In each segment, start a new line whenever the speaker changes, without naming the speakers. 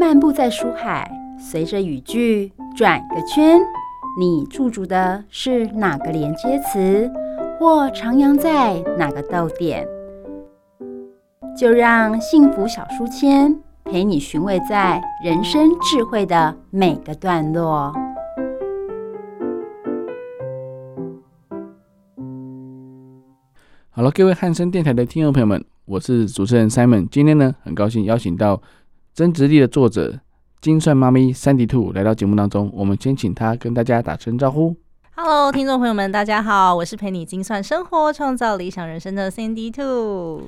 漫步在书海，随着语句转个圈，你驻足的是哪个连接词，或徜徉在哪个逗点？就让幸福小书签陪你寻味在人生智慧的每个段落。
好了，各位汉声电台的听众朋友们，我是主持人 Simon。今天呢，很高兴邀请到《真直立》的作者金算妈咪 Sandy Two 来到节目当中。我们先请她跟大家打声招呼。
Hello，听众朋友们，大家好，我是陪你精算生活、创造理想人生的 Sandy Two。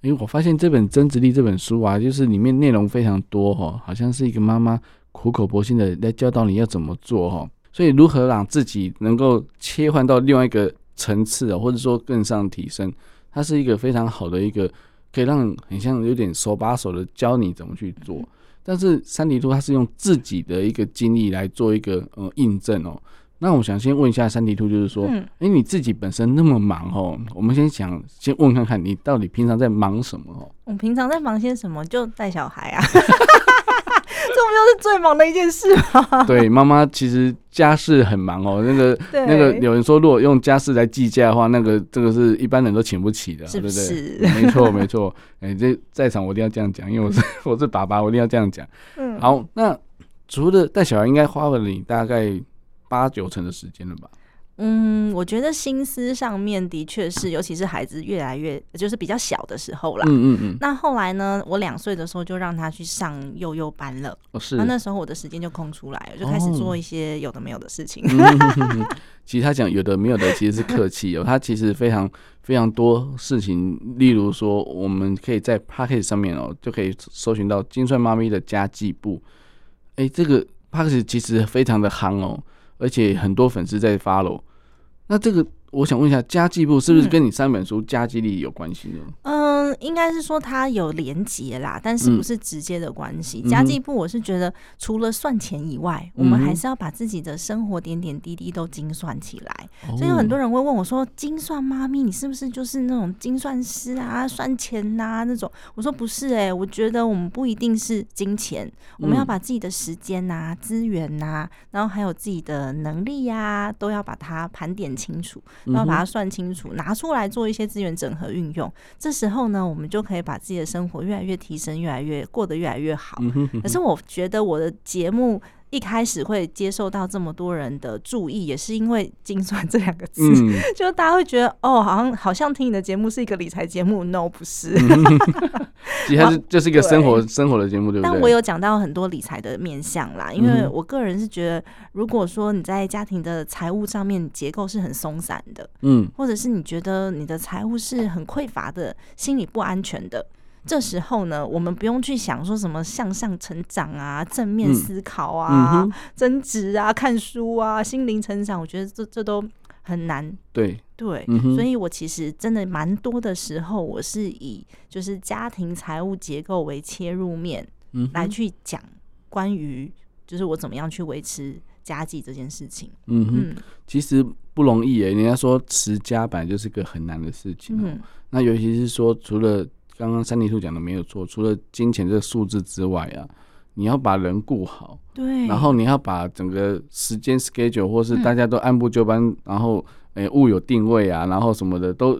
因为我发现这本《增值力》这本书啊，就是里面内容非常多哈，好像是一个妈妈苦口婆心的来教导你要怎么做哈。所以，如何让自己能够切换到另外一个层次啊，或者说更上提升，它是一个非常好的一个，可以让很像有点手把手的教你怎么去做。但是三迪兔他是用自己的一个经历来做一个呃印证哦。那我想先问一下珊迪兔，就是说，哎、嗯，你自己本身那么忙哦，我们先想先问看看你到底平常在忙什么哦？
我平常在忙些什么？就带小孩啊。这不就是最忙的一件事吗？
对，妈妈其实家事很忙哦。那个那个有人说，如果用家事来计价的话，那个这个是一般人都请不起的，
是不是？
对不对？没错，没错。哎，这在场我一定要这样讲，因为我是我是爸爸，我一定要这样讲。嗯，好，那除了带小孩，应该花了你大概八九成的时间了吧？
嗯，我觉得心思上面的确是，尤其是孩子越来越就是比较小的时候啦。嗯嗯嗯。那后来呢，我两岁的时候就让他去上幼幼班了。哦，是。那那时候我的时间就空出来了，就开始做一些有的没有的事情。
哦、其实他讲有的没有的，其实是客气哦。他其实非常非常多事情，例如说，我们可以在 p a c k a g e 上面哦，就可以搜寻到金算妈咪的家计簿。哎、欸，这个 p a c k a g e 其实非常的夯哦。而且很多粉丝在 follow，那这个我想问一下，家计部是不是跟你三本书家计力有关系呢？
嗯，应该是说它有连结啦，但是不是直接的关系。嗯、家计部我是觉得除了算钱以外，嗯、我们还是要把自己的生活点点滴滴都精算起来。嗯、所以有很多人会问我说：“精算妈咪，你是不是就是那种精算师啊，算钱呐、啊、那种？”我说不是哎、欸，我觉得我们不一定是金钱，我们要把自己的时间呐、啊、资源呐、啊，然后还有自己的能力呀、啊，都要把它盘点清楚。要把它算清楚，拿出来做一些资源整合运用。这时候呢，我们就可以把自己的生活越来越提升，越来越过得越来越好。可是我觉得我的节目。一开始会接受到这么多人的注意，也是因为“精算”这两个字，嗯、就大家会觉得哦，好像好像听你的节目是一个理财节目，no 不是，
其实它是就是一个生活生活的节目，对不对？
但我有讲到很多理财的面向啦，因为我个人是觉得，如果说你在家庭的财务上面结构是很松散的，嗯，或者是你觉得你的财务是很匮乏的，心理不安全的。这时候呢，我们不用去想说什么向上成长啊、正面思考啊、嗯嗯、增值啊、看书啊、心灵成长，我觉得这这都很难。
对。
对，嗯、所以我其实真的蛮多的时候，我是以就是家庭财务结构为切入面，来去讲关于就是我怎么样去维持家计这件事情。
嗯哼，嗯。其实不容易诶，人家说持家本来就是个很难的事情、喔、嗯，那尤其是说除了刚刚珊迪兔讲的没有错，除了金钱这个数字之外啊，你要把人顾好，
对，
然后你要把整个时间 schedule 或是大家都按部就班，嗯、然后诶、欸、物有定位啊，然后什么的都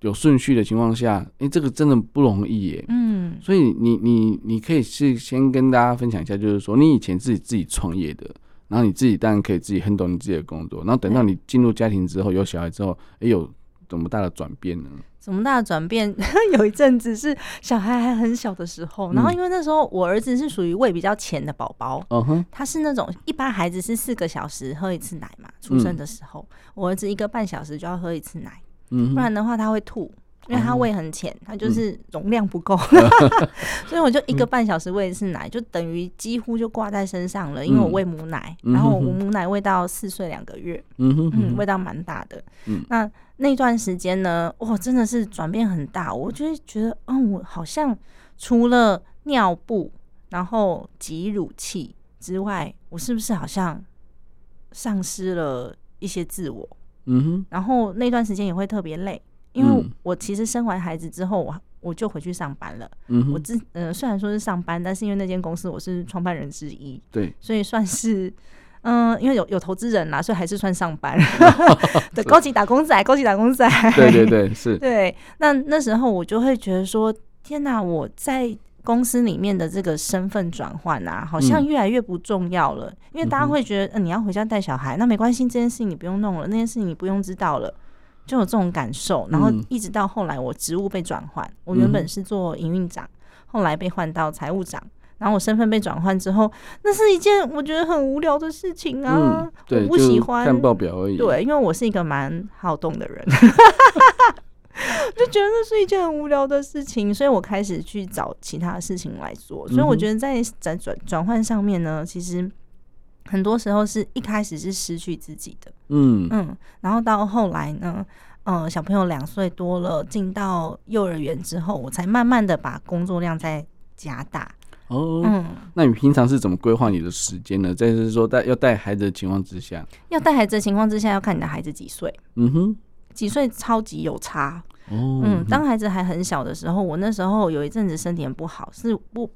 有顺序的情况下，诶、欸，这个真的不容易耶。嗯，所以你你你可以是先跟大家分享一下，就是说你以前自己自己创业的，然后你自己当然可以自己很懂你自己的工作，然后等到你进入家庭之后，有小孩之后，诶、欸，有怎么大的转变呢？
什么大的转变？有一阵子是小孩还很小的时候，然后因为那时候我儿子是属于胃比较浅的宝宝，他是那种一般孩子是四个小时喝一次奶嘛，出生的时候，我儿子一个半小时就要喝一次奶，不然的话他会吐。因为他胃很浅，他就是容量不够，嗯、所以我就一个半小时喂一次奶，就等于几乎就挂在身上了。因为我喂母奶，嗯、然后我母奶喂到四岁两个月，嗯哼哼嗯，喂到蛮大的。嗯、那那段时间呢，哇，真的是转变很大。我就觉得，嗯，我好像除了尿布，然后挤乳器之外，我是不是好像丧失了一些自我？嗯哼，然后那段时间也会特别累。因为我其实生完孩子之后，我我就回去上班了。
嗯，
我自呃虽然说是上班，但是因为那间公司我是创办人之一，
对，
所以算是嗯、呃，因为有有投资人啦，所以还是算上班。对，高级打工仔，高级打工仔。
对对对，是。
对，那那时候我就会觉得说，天哪，我在。公司里面的这个身份转换啊，好像越来越不重要了，嗯、因为大家会觉得，嗯、呃，你要回家带小孩，那没关系，这件事情你不用弄了，那件事情你不用知道了，就有这种感受。然后一直到后来，我职务被转换，嗯、我原本是做营运长，后来被换到财务长，然后我身份被转换之后，那是一件我觉得很无聊的事情啊，我不喜欢
看报表而已。
对，因为我是一个蛮好动的人。就觉得那是一件很无聊的事情，所以我开始去找其他事情来做。所以我觉得在在转转换上面呢，其实很多时候是一开始是失去自己的，嗯嗯，然后到后来呢，呃，小朋友两岁多了，进到幼儿园之后，我才慢慢的把工作量在加大。
哦，嗯，那你平常是怎么规划你的时间呢？再是说带要带孩子的情况之下，
要带孩子的情况之下，要看你的孩子几岁。
嗯哼。
几岁超级有差。
哦，
嗯，当孩子还很小的时候，我那时候有一阵子身体很不好，是不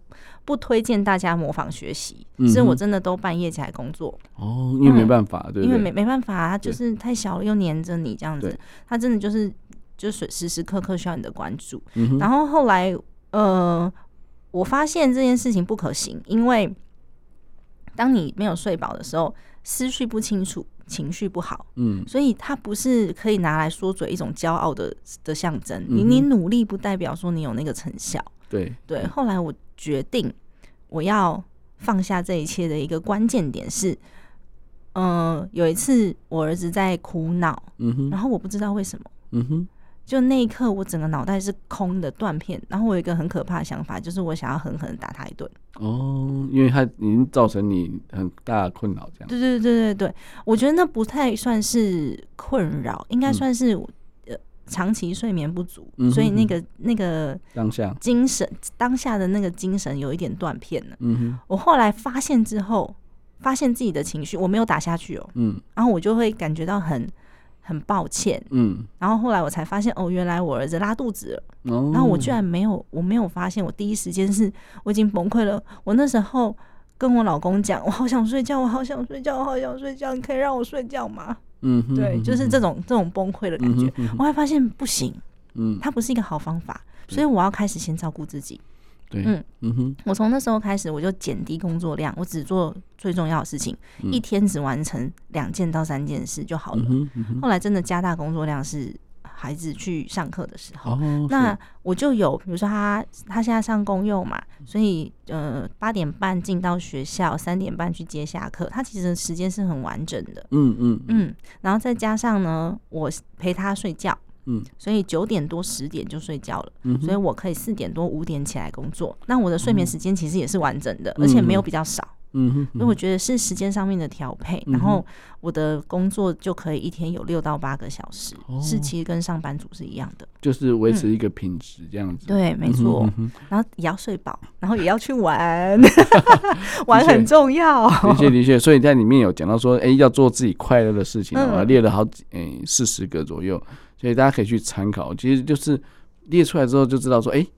不推荐大家模仿学习，嗯、是我真的都半夜起来工作。
哦，因为没办法，嗯、对，对，对，
因为没没办法，他就是太小了，又黏着你这样子，他真的就是就是时时刻刻需要你的关注。嗯、然后后来呃，我发现这件事情不可行，因为当你没有睡饱的时候，思绪不清楚。情绪不好，嗯，所以它不是可以拿来说嘴一种骄傲的的象征。你你努力不代表说你有那个成效，
对
对。后来我决定我要放下这一切的一个关键点是，嗯、呃，有一次我儿子在哭闹，嗯哼，然后我不知道为什么，嗯哼。就那一刻，我整个脑袋是空的断片，然后我有一个很可怕的想法，就是我想要狠狠打他一顿。
哦，因为他已经造成你很大的困扰，这样。对
对对对对，我觉得那不太算是困扰，应该算是、嗯、呃长期睡眠不足，嗯、哼哼所以那个那个当下精神当下的那个精神有一点断片了。嗯哼，我后来发现之后，发现自己的情绪我没有打下去哦，嗯，然后我就会感觉到很。很抱歉，嗯，然后后来我才发现，哦，原来我儿子拉肚子了，哦，然后我居然没有，我没有发现，我第一时间是我已经崩溃了。我那时候跟我老公讲，我好想睡觉，我好想睡觉，我好想睡觉，你可以让我睡觉吗？嗯哼，对，就是这种这种崩溃的感觉。嗯哼嗯哼，我还发现不行，嗯，它不是一个好方法，所以我要开始先照顾自己。
对，嗯。嗯哼，
我从那时候开始，我就减低工作量，我只做最重要的事情，嗯、一天只完成两件到三件事就好了。嗯嗯、后来真的加大工作量是孩子去上课的时候，哦、那我就有，比如说他他现在上公幼嘛，所以呃八点半进到学校，三点半去接下课，他其实时间是很完整的。嗯嗯。嗯，然后再加上呢，我陪他睡觉。嗯，所以九点多十点就睡觉了，嗯、所以我可以四点多五点起来工作。那我的睡眠时间其实也是完整的，嗯、而且没有比较少。嗯哼，所以我觉得是时间上面的调配，嗯、然后我的工作就可以一天有六到八个小时，哦、是其实跟上班族是一样的，
就是维持一个品质这样子。
嗯、对，没错。嗯、哼然后也要睡饱，然后也要去玩，玩很重要。
的确的确，所以在里面有讲到说，哎、欸，要做自己快乐的事情，我列了好几哎四十个左右。所以大家可以去参考，其实就是列出来之后就知道说，哎、欸，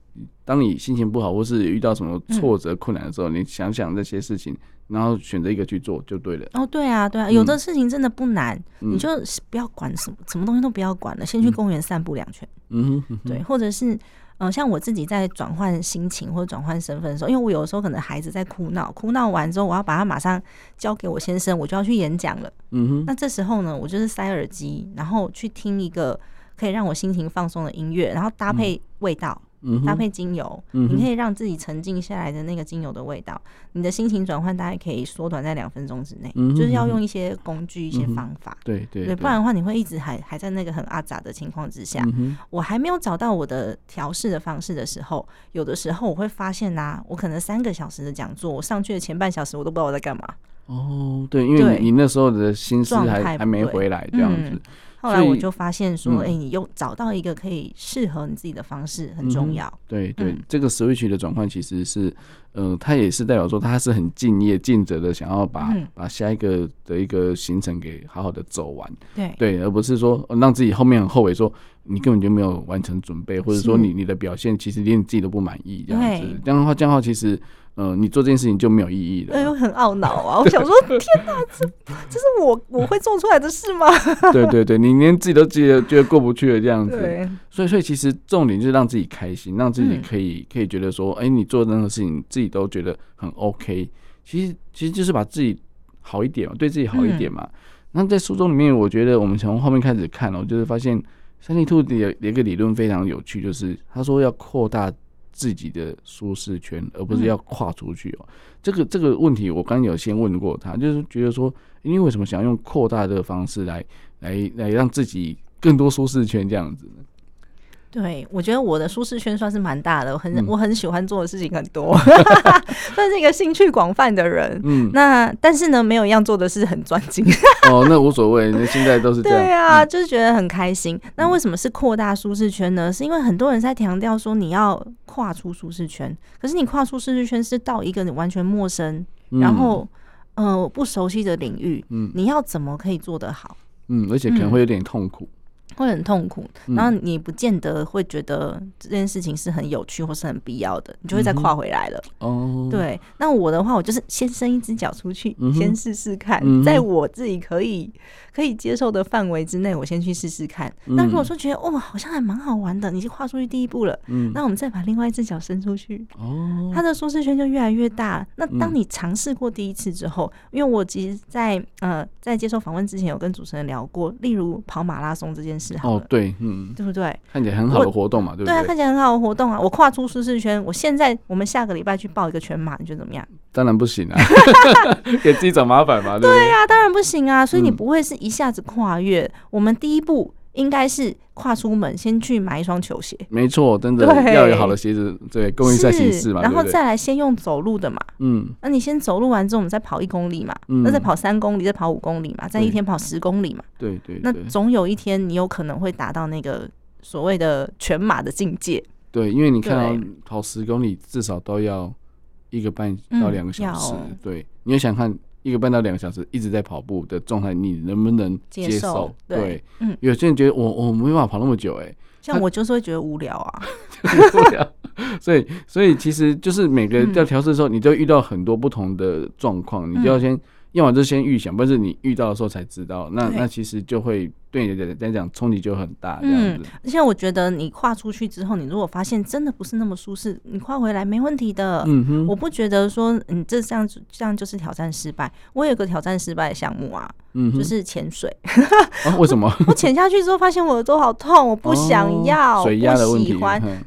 当你心情不好或是遇到什么挫折困难的时候，嗯、你想想这些事情，然后选择一个去做就对了。
哦，对啊，对啊，有的事情真的不难，嗯、你就不要管什么，什么东西都不要管了，先去公园散步两圈。嗯哼，对，或者是，嗯、呃，像我自己在转换心情或者转换身份的时候，因为我有的时候可能孩子在哭闹，哭闹完之后，我要把他马上交给我先生，我就要去演讲了。嗯哼，那这时候呢，我就是塞耳机，然后去听一个。可以让我心情放松的音乐，然后搭配味道，嗯、哼搭配精油，嗯、你可以让自己沉静下来的那个精油的味道，你的心情转换大概可以缩短在两分钟之内。嗯、就是要用一些工具、一些方法，
对对对，
不然的话你会一直还还在那个很阿杂的情况之下。嗯、我还没有找到我的调试的方式的时候，有的时候我会发现呐、啊，我可能三个小时的讲座，我上去的前半小时我都不知道我在干嘛。
哦，对，因为你那时候的心思还还没回来这样子。嗯
后来我就发现说，哎、嗯欸，你用找到一个可以适合你自己的方式很重要。
对对，这个 switch 的转换其实是嗯、呃，它也是代表说他是很敬业、尽责的，想要把、
嗯、
把下一个的一个行程给好好的走完。
对
对，而不是说让自己后面很后悔，说你根本就没有完成准备，或者说你你的表现其实连你自己都不满意这样子。这样的话，这样的话其实。呃，你做这件事情就没有意义了。
哎，我很懊恼啊！我想说，天哪，这这是我我会做出来的事吗？
对对对，你连自己都觉得觉得过不去了这样子。所以所以其实重点就是让自己开心，让自己可以、嗯、可以觉得说，哎、欸，你做任何事情自己都觉得很 OK。其实其实就是把自己好一点嘛，对自己好一点嘛。嗯、那在书中里面，我觉得我们从后面开始看哦，就是发现三立兔的有一个理论非常有趣，就是他说要扩大。自己的舒适圈，而不是要跨出去哦。这个这个问题，我刚刚有先问过他，就是觉得说，因为为什么想要用扩大的方式来来来让自己更多舒适圈这样子呢？
对，我觉得我的舒适圈算是蛮大的，我很、嗯、我很喜欢做的事情很多，算是一个兴趣广泛的人。嗯，那但是呢，没有一样做的是很专精。
哦，那无所谓，那现在都是这样。
对啊，嗯、就是觉得很开心。那为什么是扩大舒适圈呢？是因为很多人在强调说你要跨出舒适圈，可是你跨出舒适圈是到一个你完全陌生，嗯、然后呃不熟悉的领域，嗯，你要怎么可以做得好？
嗯，而且可能会有点痛苦。嗯
会很痛苦，然后你不见得会觉得这件事情是很有趣或是很必要的，你就会再跨回来了。哦，对，那我的话，我就是先伸一只脚出去，先试试看，在我自己可以可以接受的范围之内，我先去试试看。那如果说觉得哦，好像还蛮好玩的，你就跨出去第一步了，嗯那我们再把另外一只脚伸出去，哦，它的舒适圈就越来越大。那当你尝试过第一次之后，因为我其实在呃在接受访问之前有跟主持人聊过，例如跑马拉松这件事。
哦，对，嗯，
对不对？
看起来很好的活动嘛，对不对？
对啊，看起来很好的活动啊！我跨出舒适圈，我现在我们下个礼拜去报一个全马，你觉得怎么样？
当然不行啊，给自己找麻烦嘛，对不对？
对呀，当然不行啊！所以你不会是一下子跨越，我们第一步。应该是跨出门，先去买一双球鞋。
没错，真的要有好的鞋子，对，供应赛形式嘛。
然后再来先用走路的嘛。嗯，那你先走路完之后，我们再跑一公里嘛。嗯，那再跑三公里，再跑五公里嘛，再一天跑十公里嘛。
对对。
那总有一天，你有可能会达到那个所谓的全马的境界。
对，因为你看到跑十公里至少都要一个半到两个小时。对，你要想看。一个半到两个小时一直在跑步的状态，你能不能接受？接受对，对嗯，有些人觉得我我没办法跑那么久，欸，哎，
像我就是会觉得无聊啊，
无聊。所以，所以其实就是每个在调试的时候，你就遇到很多不同的状况，嗯，你就要先。要么就先预想，不是你遇到的时候才知道，那那其实就会对你来讲冲击就很大这样子。
而且我觉得你跨出去之后，你如果发现真的不是那么舒适，你跨回来没问题的。嗯哼，我不觉得说你这这样子这样就是挑战失败。我有个挑战失败的项目啊，嗯，就是潜水。
为什么？
我潜下去之后发现我的头好痛，我不想要，
水压的问题。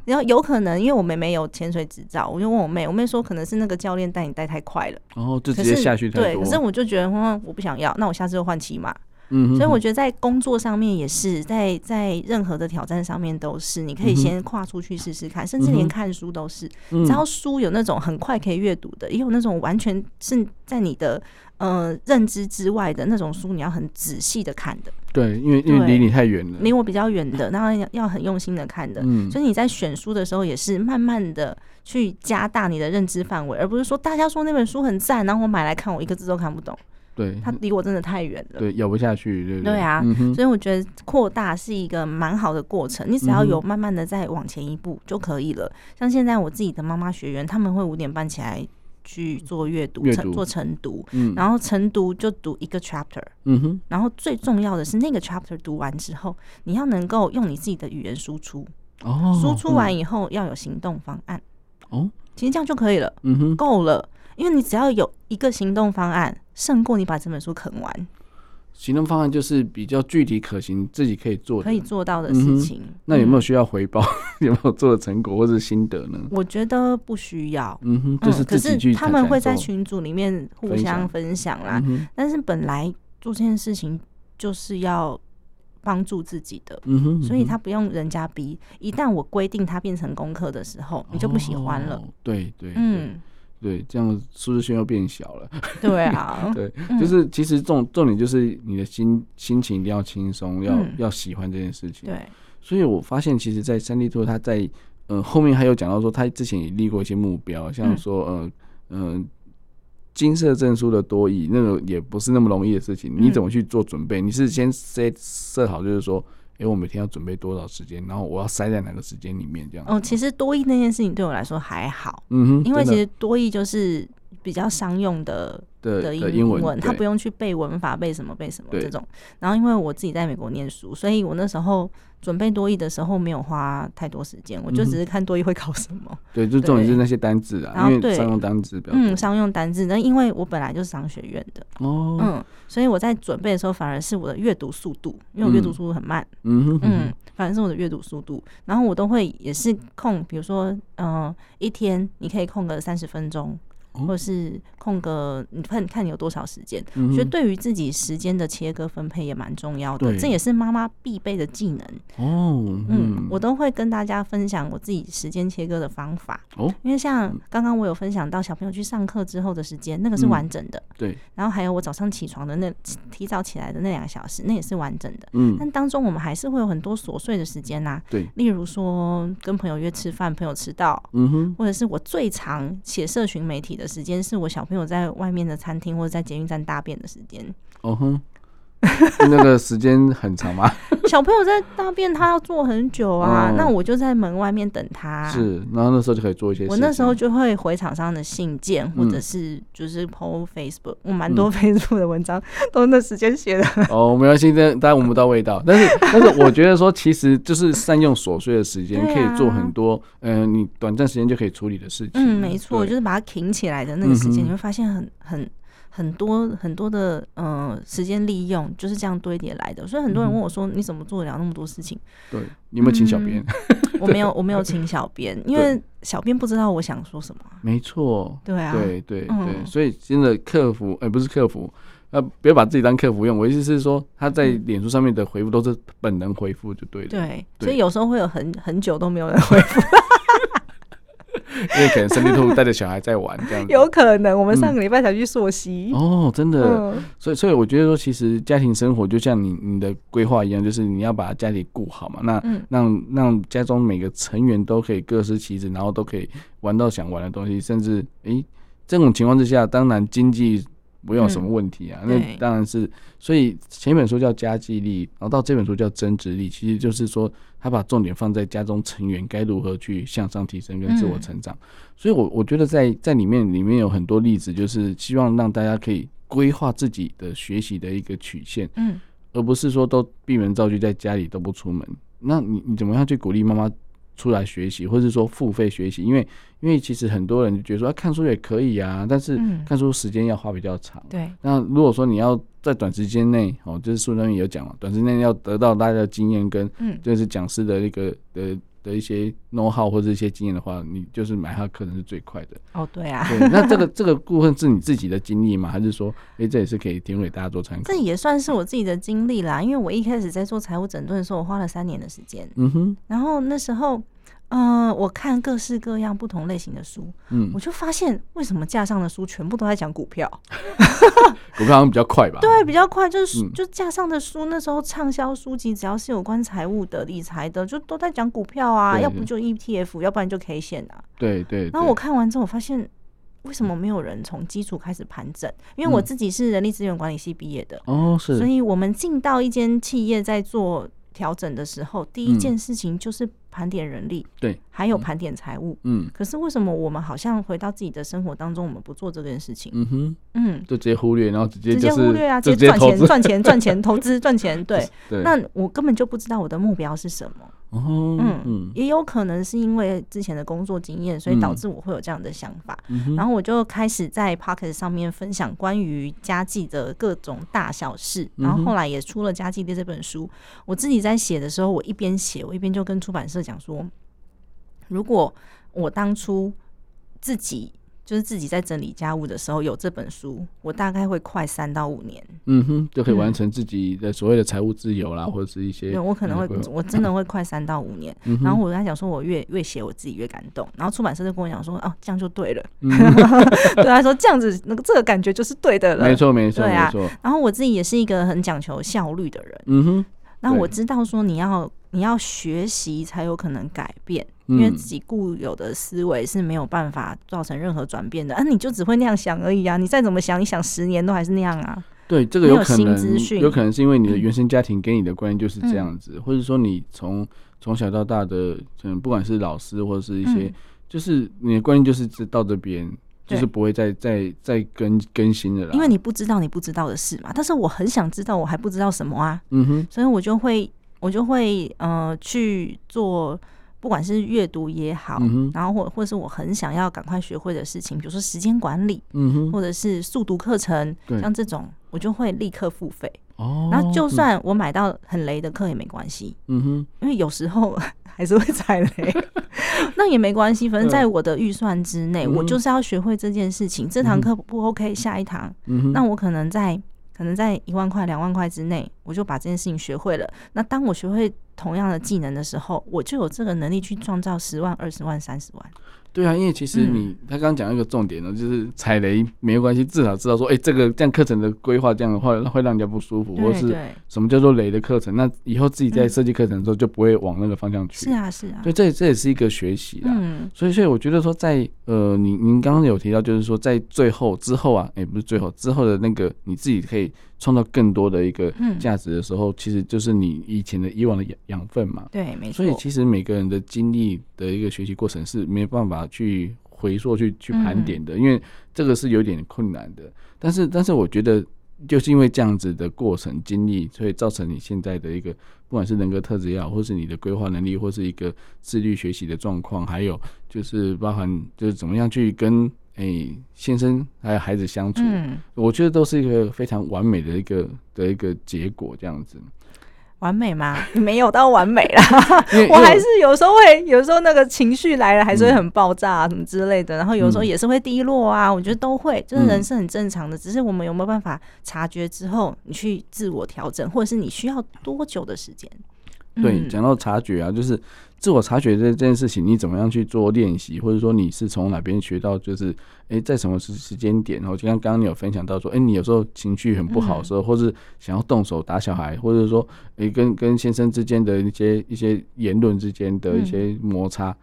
然后有可能因为我妹妹有潜水执照，我就问我妹，我妹说可能是那个教练带你带太快了，
然后就直接下去。
对，可是我。就觉得，嗯，我不想要，那我下次就换骑马。嗯所以我觉得在工作上面也是，在在任何的挑战上面都是，你可以先跨出去试试看，嗯、甚至连看书都是。嗯、只要书有那种很快可以阅读的，也有那种完全是在你的呃认知之外的那种书，你要很仔细的看的。
对，因为因为离你太远了，
离我比较远的，然后要要很用心的看的。嗯、所以你在选书的时候，也是慢慢的去加大你的认知范围，而不是说大家说那本书很赞，然后我买来看，我一个字都看不懂。
对，
它离我真的太远了，
对，咬不下去，对对？
对啊，嗯、所以我觉得扩大是一个蛮好的过程，你只要有慢慢的再往前一步就可以了。嗯、像现在我自己的妈妈学员，他们会五点半起来去做阅读，成做晨读，嗯、然后晨读就读一个 chapter，嗯哼，然后最重要的是那个 chapter 读完之后，你要能够用你自己的语言输出，哦，输出完以后要有行动方案，哦，其实这样就可以了，嗯哼，够了。因为你只要有一个行动方案，胜过你把这本书啃完。
行动方案就是比较具体可行，自己可以做、
可以做到的事情。
嗯、那有没有需要回报？嗯、有没有做的成果或者心得呢？
我觉得不需要。
嗯哼，就是自己去、嗯、可是他们会
在群组里面互相分享啦。但是本来做这件事情就是要帮助自己的，嗯哼，所以他不用人家逼。一旦我规定他变成功课的时候，你就不喜欢了。
哦、对，对对，嗯。对，这样舒适圈又变小了。
对啊，
对，就是其实重重点就是你的心心情一定要轻松，要要喜欢这件事情。
对，
所以我发现其实，在三 D 兔他在呃，后面还有讲到说，他之前也立过一些目标，像说，呃，嗯、呃，金色证书的多益，那个也不是那么容易的事情。你怎么去做准备？嗯、你是先设设好，就是说，哎、欸，我每天要准备多少时间，然后我要塞在哪个时间里面，这样。
哦，其实多益那件事情对我来说还好，
嗯哼，
因为其实多益就是比较商用的。的英文，他不用去背文法，背什么背什么这种。然后因为我自己在美国念书，所以我那时候准备多译的时候没有花太多时间，我就只是看多译会考什么。
对，就重点是那些单字啊，然后因为商用单字。
嗯，商用单字。那因为我本来就是商学院的哦，嗯，所以我在准备的时候反而是我的阅读速度，因为我阅读速度很慢。嗯嗯，反正是我的阅读速度。然后我都会也是空，比如说嗯，一天你可以空个三十分钟。或者是空个，你看看你有多少时间？我、嗯、觉得对于自己时间的切割分配也蛮重要的，这也是妈妈必备的技能。哦，嗯，嗯，我都会跟大家分享我自己时间切割的方法。哦，因为像刚刚我有分享到小朋友去上课之后的时间，那个是完整的。
对、嗯。
然后还有我早上起床的那提早起来的那两个小时，那也是完整的。嗯。但当中我们还是会有很多琐碎的时间呐、啊。对。例如说跟朋友约吃饭，朋友迟到。嗯哼。或者是我最常写社群媒体的。时间是我小朋友在外面的餐厅或者在捷运站大便的时间。哦哼，
那个时间很长吗？
小朋友在大便，他要坐很久啊。那我就在门外面等他。
是，然后那时候就可以做一些事。
我那时候就会回厂商的信件，或者是就是 po Facebook，我蛮多 Facebook 的文章都那时间写的。
哦，没关系，但大家闻不到味道。但是，但是我觉得说，其实就是善用琐碎的时间，可以做很多，嗯，你短暂时间就可以处理的事情。
嗯，没错，就是把它挺起来的那个时间，你会发现很很。很多很多的呃时间利用就是这样堆叠来的，所以很多人问我说：“你怎么做得了那么多事情？”
对，你有没有请小编？
嗯，我没有，我没有请小编，因为小编不知道我想说什么。
没错，
对啊，
对对对，嗯，所以真的客服，哎，不是客服，呃，不要把自己当客服用。我意思是说，他在脸书上面的回复都是本人回复就对了。
对，所以有时候会有很很久都没有人回复。
因为可能生病兔带着小孩在玩这样子，
有可能我们上个礼拜才去溯溪。
哦，真的，所以所以我觉得说，其实家庭生活就像你你的规划一样，就是你要把家里顾好嘛，那让让家中每个成员都可以各司其职，然后都可以玩到想玩的东西，甚至诶这种情况之下，当然经济。不用有什么问题啊，嗯、那当然是。所以前一本书叫家计力，然后到这本书叫增值力，其实就是说他把重点放在家中成员该如何去向上提升跟自我成长。嗯、所以我我觉得在在里面里面有很多例子，就是希望让大家可以规划自己的学习的一个曲线，嗯，而不是说都闭门造车在家里都不出门。那你你怎么样去鼓励妈妈？出来学习，或者是说付费学习，因为因为其实很多人就觉得说，啊，看书也可以啊，但是看书时间要花比较长。对、嗯。那如果说你要在短时间内，哦，就是书上面有讲了，短时间内要得到大家的经验跟，嗯，就是讲师的一个的的一些 know how 或者一些经验的话，你就是买他课程是最快的。
哦，对啊。
对。那这个这个部分是你自己的经历吗？还是说，哎、欸，这也是可以提供给大家做参考？
这也算是我自己的经历啦，因为我一开始在做财务整顿的时候，我花了三年的时间。嗯哼。然后那时候。嗯、呃，我看各式各样不同类型的书，嗯，我就发现为什么架上的书全部都在讲股票，
股票好像比较快吧？
对，比较快，就是、嗯、就架上的书那时候畅销书籍，只要是有关财务的、理财的，就都在讲股票啊，要不就 ETF，要不然就 K 线啊。
对，对对。
然后我看完之后，我发现为什么没有人从基础开始盘整？因为我自己是人力资源管理系毕业的，哦，是，所以我们进到一间企业在做调整的时候，第一件事情就是。盘点人力，对，还有盘点财务，嗯，可是为什么我们好像回到自己的生活当中，我们不做这件事情？嗯哼，嗯，
就直接忽略，然后直接、就是、
直接忽略啊，直接赚钱赚钱赚钱投资赚钱，对，对，那我根本就不知道我的目标是什么。哦，嗯嗯，也有可能是因为之前的工作经验，所以导致我会有这样的想法。嗯、然后我就开始在 Podcast 上面分享关于家计的各种大小事。然后后来也出了《家计的》这本书。我自己在写的时候，我一边写，我一边就跟出版社讲说，如果我当初自己。就是自己在整理家务的时候有这本书，我大概会快三到五年，
嗯哼，就可以完成自己的所谓的财务自由啦，嗯、或者是一些。
对，我可能会，我真的会快三到五年。嗯、然后我跟他讲说，我越越写我自己越感动。然后出版社就跟我讲说，哦，这样就对了。嗯、对他说这样子，那个这个感觉就是对的了。
没错，没错，对啊。
然后我自己也是一个很讲求效率的人。嗯哼。然后我知道说，你要你要学习才有可能改变。因为自己固有的思维是没有办法造成任何转变的。啊，你就只会那样想而已啊！你再怎么想，你想十年都还是那样啊。
对，这个有可能
有，
有可能是因为你的原生家庭给你的观念就是这样子，嗯、或者说你从从小到大的，嗯，不管是老师或者是一些，嗯、就是你的观念就是到这边，就是不会再再再更更新的了。
因为你不知道你不知道的事嘛，但是我很想知道，我还不知道什么啊。
嗯哼，
所以我就会我就会呃去做。不管是阅读也好，嗯、然后或或者是我很想要赶快学会的事情，比如说时间管理，
嗯、
或者是速读课程，像这种我就会立刻付费。
哦，
然后就算我买到很雷的课也没关系，
嗯哼，
因为有时候 还是会踩雷，那也没关系，反正在我的预算之内，嗯、我就是要学会这件事情。这堂课不 OK，下一堂，那我可能在。可能在一万块、两万块之内，我就把这件事情学会了。那当我学会同样的技能的时候，我就有这个能力去创造十万、二十万、三十万。
对啊，因为其实你、嗯、他刚刚讲一个重点呢，就是踩雷没有关系，至少知道说，哎、欸，这个这样课程的规划这样的话会让人家不舒服，或是什么叫做雷的课程，那以后自己在设计课程的时候就不会往那个方向去。
是啊，是啊。
对，这这也是一个学习啦。
嗯。
所以，所以我觉得说在，在呃，您您刚刚有提到，就是说在最后之后啊，也、欸，不是最后之后的那个，你自己可以创造更多的一个价值的时候，嗯、其实就是你以前的以往的养养分嘛。
对，没错。
所以，其实每个人的经历的一个学习过程是没办法去。回溯去去盘点的，因为这个是有点困难的。但是，但是我觉得，就是因为这样子的过程经历，所以造成你现在的一个，不管是人格特质也好，或是你的规划能力，或是一个自律学习的状况，还有就是包含就是怎么样去跟诶、欸、先生还有孩子相处，
嗯、
我觉得都是一个非常完美的一个的一个结果，这样子。
完美吗？你 没有到完美啦，我还是有时候会，有时候那个情绪来了，还是会很爆炸啊，什么之类的。然后有时候也是会低落啊，我觉得都会，就是人是很正常的。只是我们有没有办法察觉之后，你去自我调整，或者是你需要多久的时间？
对，讲到察觉啊，就是。自我察觉这这件事情，你怎么样去做练习，或者说你是从哪边学到？就是，诶、欸，在什么时时间点？然后就像刚刚你有分享到说，诶、欸，你有时候情绪很不好的时候，或是想要动手打小孩，或者说，诶、欸，跟跟先生之间的一些一些言论之间的一些摩擦，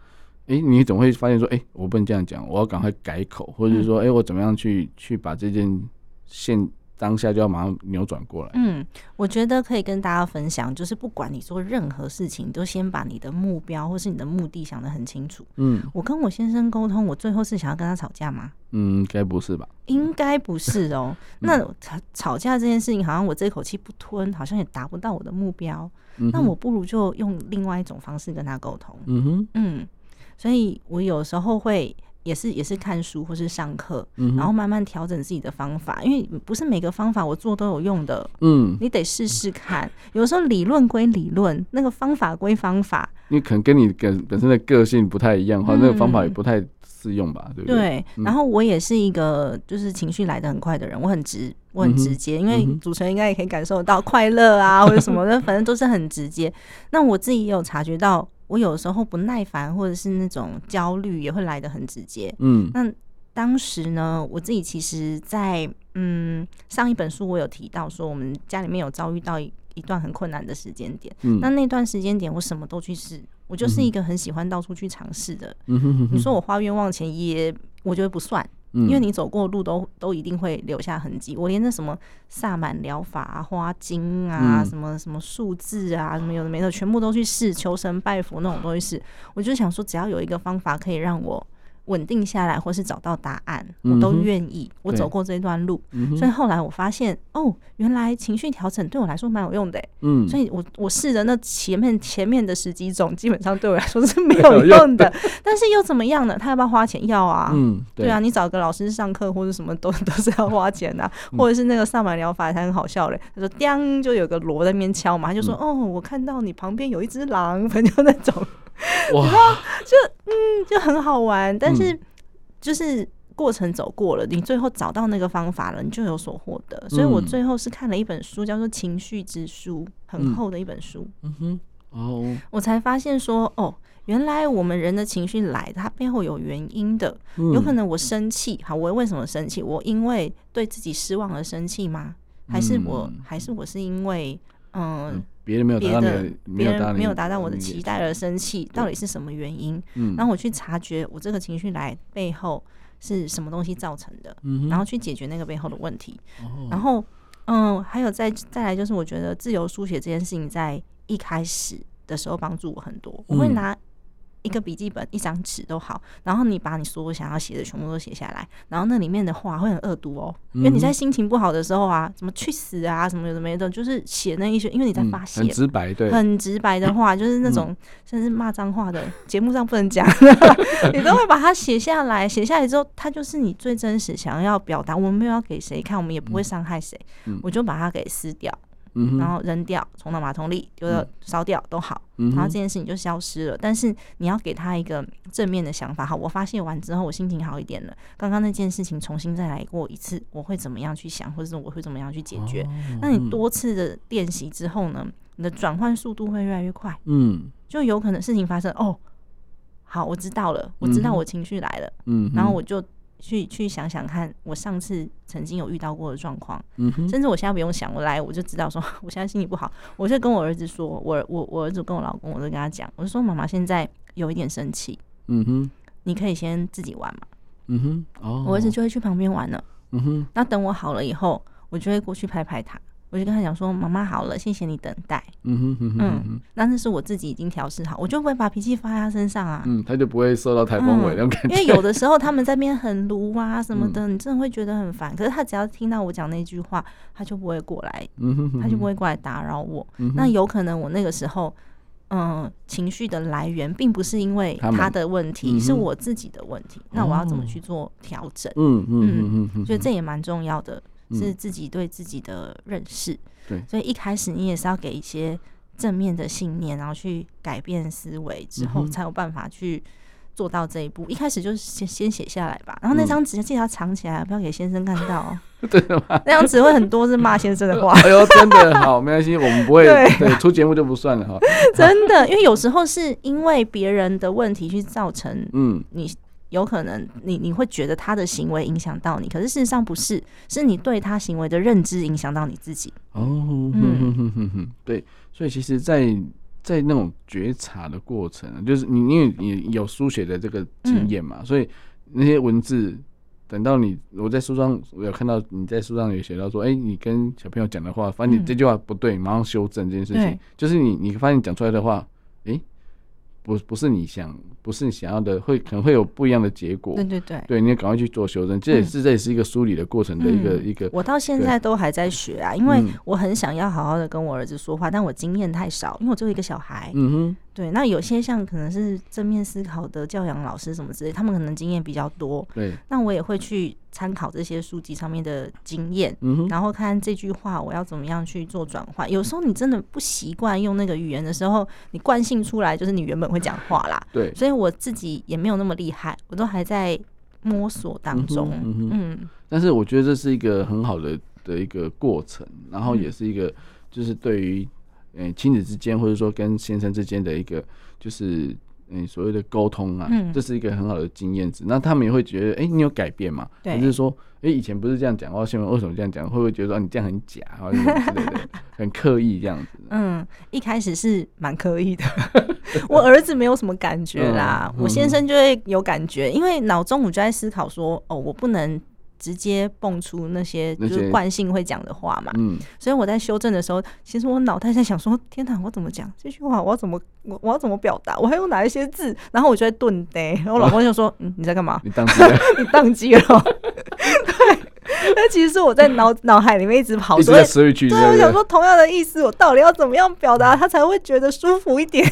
诶、欸，你总会发现说，诶、欸，我不能这样讲，我要赶快改口，或者说，诶、欸，我怎么样去去把这件现当下就要马上扭转过来。
嗯，我觉得可以跟大家分享，就是不管你做任何事情，都先把你的目标或是你的目的想得很清楚。
嗯，
我跟我先生沟通，我最后是想要跟他吵架吗？
嗯，该不是吧？
应该不是哦。那吵吵架这件事情，好像我这口气不吞，好像也达不到我的目标。
嗯。
那我不如就用另外一种方式跟他沟通。
嗯哼，
嗯，所以我有时候会。也是也是看书或是上课，
嗯、
然后慢慢调整自己的方法，因为不是每个方法我做都有用的，
嗯，
你得试试看。有时候理论归理论，那个方法归方法，
你可能跟你本本身的个性不太一样，或、嗯、那个方法也不太适用吧，对不对？
对。嗯、然后我也是一个就是情绪来的很快的人，我很直，我很直接，嗯、因为主持人应该也可以感受到快乐啊或者什么的，反正都是很直接。那我自己也有察觉到。我有时候不耐烦，或者是那种焦虑，也会来得很直接。
嗯，
那当时呢，我自己其实在，在嗯上一本书我有提到说，我们家里面有遭遇到一一段很困难的时间点。
嗯，
那那段时间点，我什么都去试，我就是一个很喜欢到处去尝试的。
嗯哼哼哼，
你说我花冤枉钱也，我觉得不算。因为你走过的路都都一定会留下痕迹，我连那什么萨满疗法啊、花精啊、什么什么数字啊、什么有的没的，全部都去试，求神拜佛那种东西试。我就想说，只要有一个方法可以让我。稳定下来，或是找到答案，我都愿意。我走过这段路，所以后来我发现，哦，原来情绪调整对我来说蛮有用的。
嗯，
所以我我试的那前面前面的十几种，基本上对我来说是没有用的。但是又怎么样呢？他要不要花钱？要啊。
嗯，
对啊，你找个老师上课或者什么都 都是要花钱的，或者是那个萨满疗法，还很好笑嘞。他说：“叮，就有个锣在那边敲嘛。”他就说：“哦，我看到你旁边有一只狼。”反正就那种。
哇，
就嗯，就很好玩，但是就是过程走过了，你最后找到那个方法了，你就有所获得。所以我最后是看了一本书，叫做《情绪之书》，很厚的一本书。
嗯哼，哦，
我才发现说，哦，原来我们人的情绪来，它背后有原因的。有可能我生气，好，我为什么生气？我因为对自己失望而生气吗？还是我，还是我是因为？嗯，
别人没有达到
别人没有达到我的期待而生气，到底是什么原因？嗯，然后我去察觉我这个情绪来背后是什么东西造成的，嗯，然后去解决那个背后的问题。哦，然后，嗯，还有再再来就是，我觉得自由书写这件事情在一开始的时候帮助我很多，我会拿。一个笔记本，一张纸都好，然后你把你所有想要写的全部都写下来，然后那里面的话会很恶毒哦，嗯、因为你在心情不好的时候啊，什么去死啊，什么有的没的，就是写那一些，因为你在发泄、
嗯，很直白，对，
很直白的话，就是那种、嗯、甚至骂脏话的，节目上不能讲，你都会把它写下来，写下来之后，它就是你最真实想要表达。我们没有要给谁看，我们也不会伤害谁，嗯、我就把它给撕掉。然后扔掉，冲到马桶里，丢到烧掉都好，然后这件事情就消失了。但是你要给他一个正面的想法，好，我发泄完之后，我心情好一点了。刚刚那件事情重新再来过一次，我会怎么样去想，或者是我会怎么样去解决？那你多次的练习之后呢，你的转换速度会越来越快。嗯，就有可能事情发生，哦，好，我知道了，我知道我情绪来了，嗯，然后我就。去去想想看，我上次曾经有遇到过的状况，嗯、哼。甚至我现在不用想，我来我就知道说，我现在心情不好，我就跟我儿子说，我我我儿子跟我老公，我就跟他讲，我就说妈妈现在有一点生气，嗯哼，你可以先自己玩嘛，嗯哼，哦，我儿子就会去旁边玩了，嗯哼，那等我好了以后，我就会过去拍拍他。我就跟他讲说：“妈妈好了，谢谢你等待。”嗯哼哼哼嗯，那那是我自己已经调试好，我就不会把脾气发在他身上啊。嗯，
他就不会受到台风尾那种感觉。
因为有的时候他们在那边很卢啊什么的，嗯、你真的会觉得很烦。可是他只要听到我讲那句话，他就不会过来，嗯、哼哼他就不会过来打扰我。嗯、那有可能我那个时候，嗯，情绪的来源并不是因为他的问题，是我自己的问题。嗯、那我要怎么去做调整？嗯嗯嗯嗯，所以这也蛮重要的。是自己对自己的认识，对，所以一开始你也是要给一些正面的信念，然后去改变思维之后，才有办法去做到这一步。一开始就是先先写下来吧，然后那张纸记得要藏起来，不要给先生看到。
对的吗？
那张纸会很多是骂先生的话。
哎呦，真的好，没关系，我们不会 对出节目就不算了哈。
真的，因为有时候是因为别人的问题去造成，嗯，你。有可能你你会觉得他的行为影响到你，可是事实上不是，是你对他行为的认知影响到你自己。哦，嗯
哼哼哼哼，对，所以其实在，在在那种觉察的过程，就是你因为你有书写的这个经验嘛，嗯、所以那些文字等到你我在书上我有看到你在书上有写到说，哎、欸，你跟小朋友讲的话，发现你这句话不对，马上修正这件事情，对就是你你发现讲出来的话，哎、欸。不不是你想，不是你想要的，会可能会有不一样的结果。对对对，对，你要赶快去做修正，这也是这也是一个梳理的过程的一个一个。
我到现在都还在学啊，因为我很想要好好的跟我儿子说话，但我经验太少，因为我只有一个小孩。嗯哼。对，那有些像可能是正面思考的教养老师什么之类，他们可能经验比较多。对，那我也会去参考这些书籍上面的经验，嗯、然后看这句话我要怎么样去做转换。有时候你真的不习惯用那个语言的时候，你惯性出来就是你原本会讲话啦。对，所以我自己也没有那么厉害，我都还在摸索当中。嗯，嗯，嗯，
但是我觉得这是一个很好的的一个过程，然后也是一个就是对于。嗯，亲子之间，或者说跟先生之间的一个，就是嗯所谓的沟通啊，嗯、这是一个很好的经验值。那他们也会觉得，哎、欸，你有改变吗？对，就是说，哎、欸，以前不是这样讲话，现在为什么这样讲？会不会觉得说你这样很假，或者什么之类的，很刻意这样子？
嗯，一开始是蛮刻意的。我儿子没有什么感觉啦，我先生就会有感觉，因为脑中我就在思考说，哦，我不能。直接蹦出那些就是惯性会讲的话嘛，嗯，所以我在修正的时候，其实我脑袋在想说，天哪，我怎么讲这句话？我要怎么我我要怎么表达？我还用哪一些字？然后我就在顿呆，然后我老公就说：“嗯，你在干嘛？
你宕机了，
你宕机了。”对，那其实是我在脑脑海里面一直跑，
一直在思绪。
对，我想说同样的意思，我到底要怎么样表达，他才会觉得舒服一点？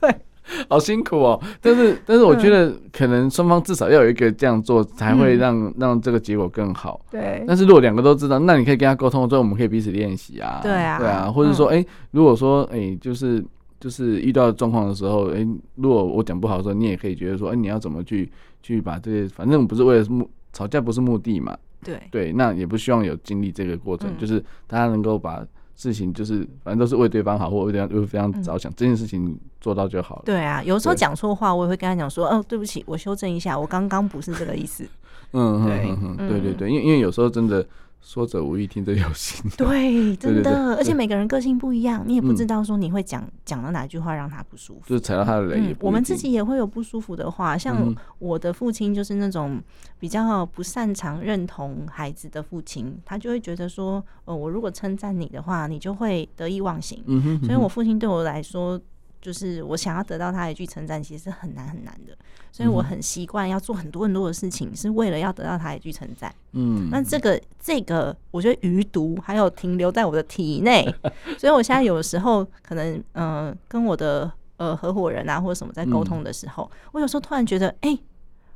对。
好辛苦哦，但是但是我觉得可能双方至少要有一个这样做，才会让、嗯、让这个结果更好。对。但是如果两个都知道，那你可以跟他沟通之后，我们可以彼此练习啊。对啊。对啊，或者说，哎、欸，如果说，哎、欸，就是就是遇到状况的时候，哎、欸，如果我讲不好的时候，你也可以觉得说，哎、欸，你要怎么去去把这些，反正不是为了目吵架，不是目的嘛。对。对，那也不希望有经历这个过程，嗯、就是大家能够把。事情就是，反正都是为对方好，或为对方为非常着想，嗯、这件事情做到就好了。
对啊，有时候讲错话，我也会跟他讲说：“哦，对不起，我修正一下，我刚刚不是这个意思。”嗯，对，
对对对，因为因为有时候真的说者无意，听者有心。
对，真的，而且每个人个性不一样，你也不知道说你会讲讲到哪句话让他不舒服，
就是踩到他的雷，嗯。
我们自己也会有不舒服的话，像我的父亲就是那种比较不擅长认同孩子的父亲，他就会觉得说，呃，我如果称赞你的话，你就会得意忘形。嗯哼，所以我父亲对我来说。就是我想要得到他一句称赞，其实是很难很难的，所以我很习惯要做很多很多的事情，是为了要得到他一句称赞。嗯，那这个这个，我觉得余毒还有停留在我的体内，所以我现在有的时候可能，嗯、呃，跟我的呃合伙人啊或者什么在沟通的时候，我有时候突然觉得，哎、欸，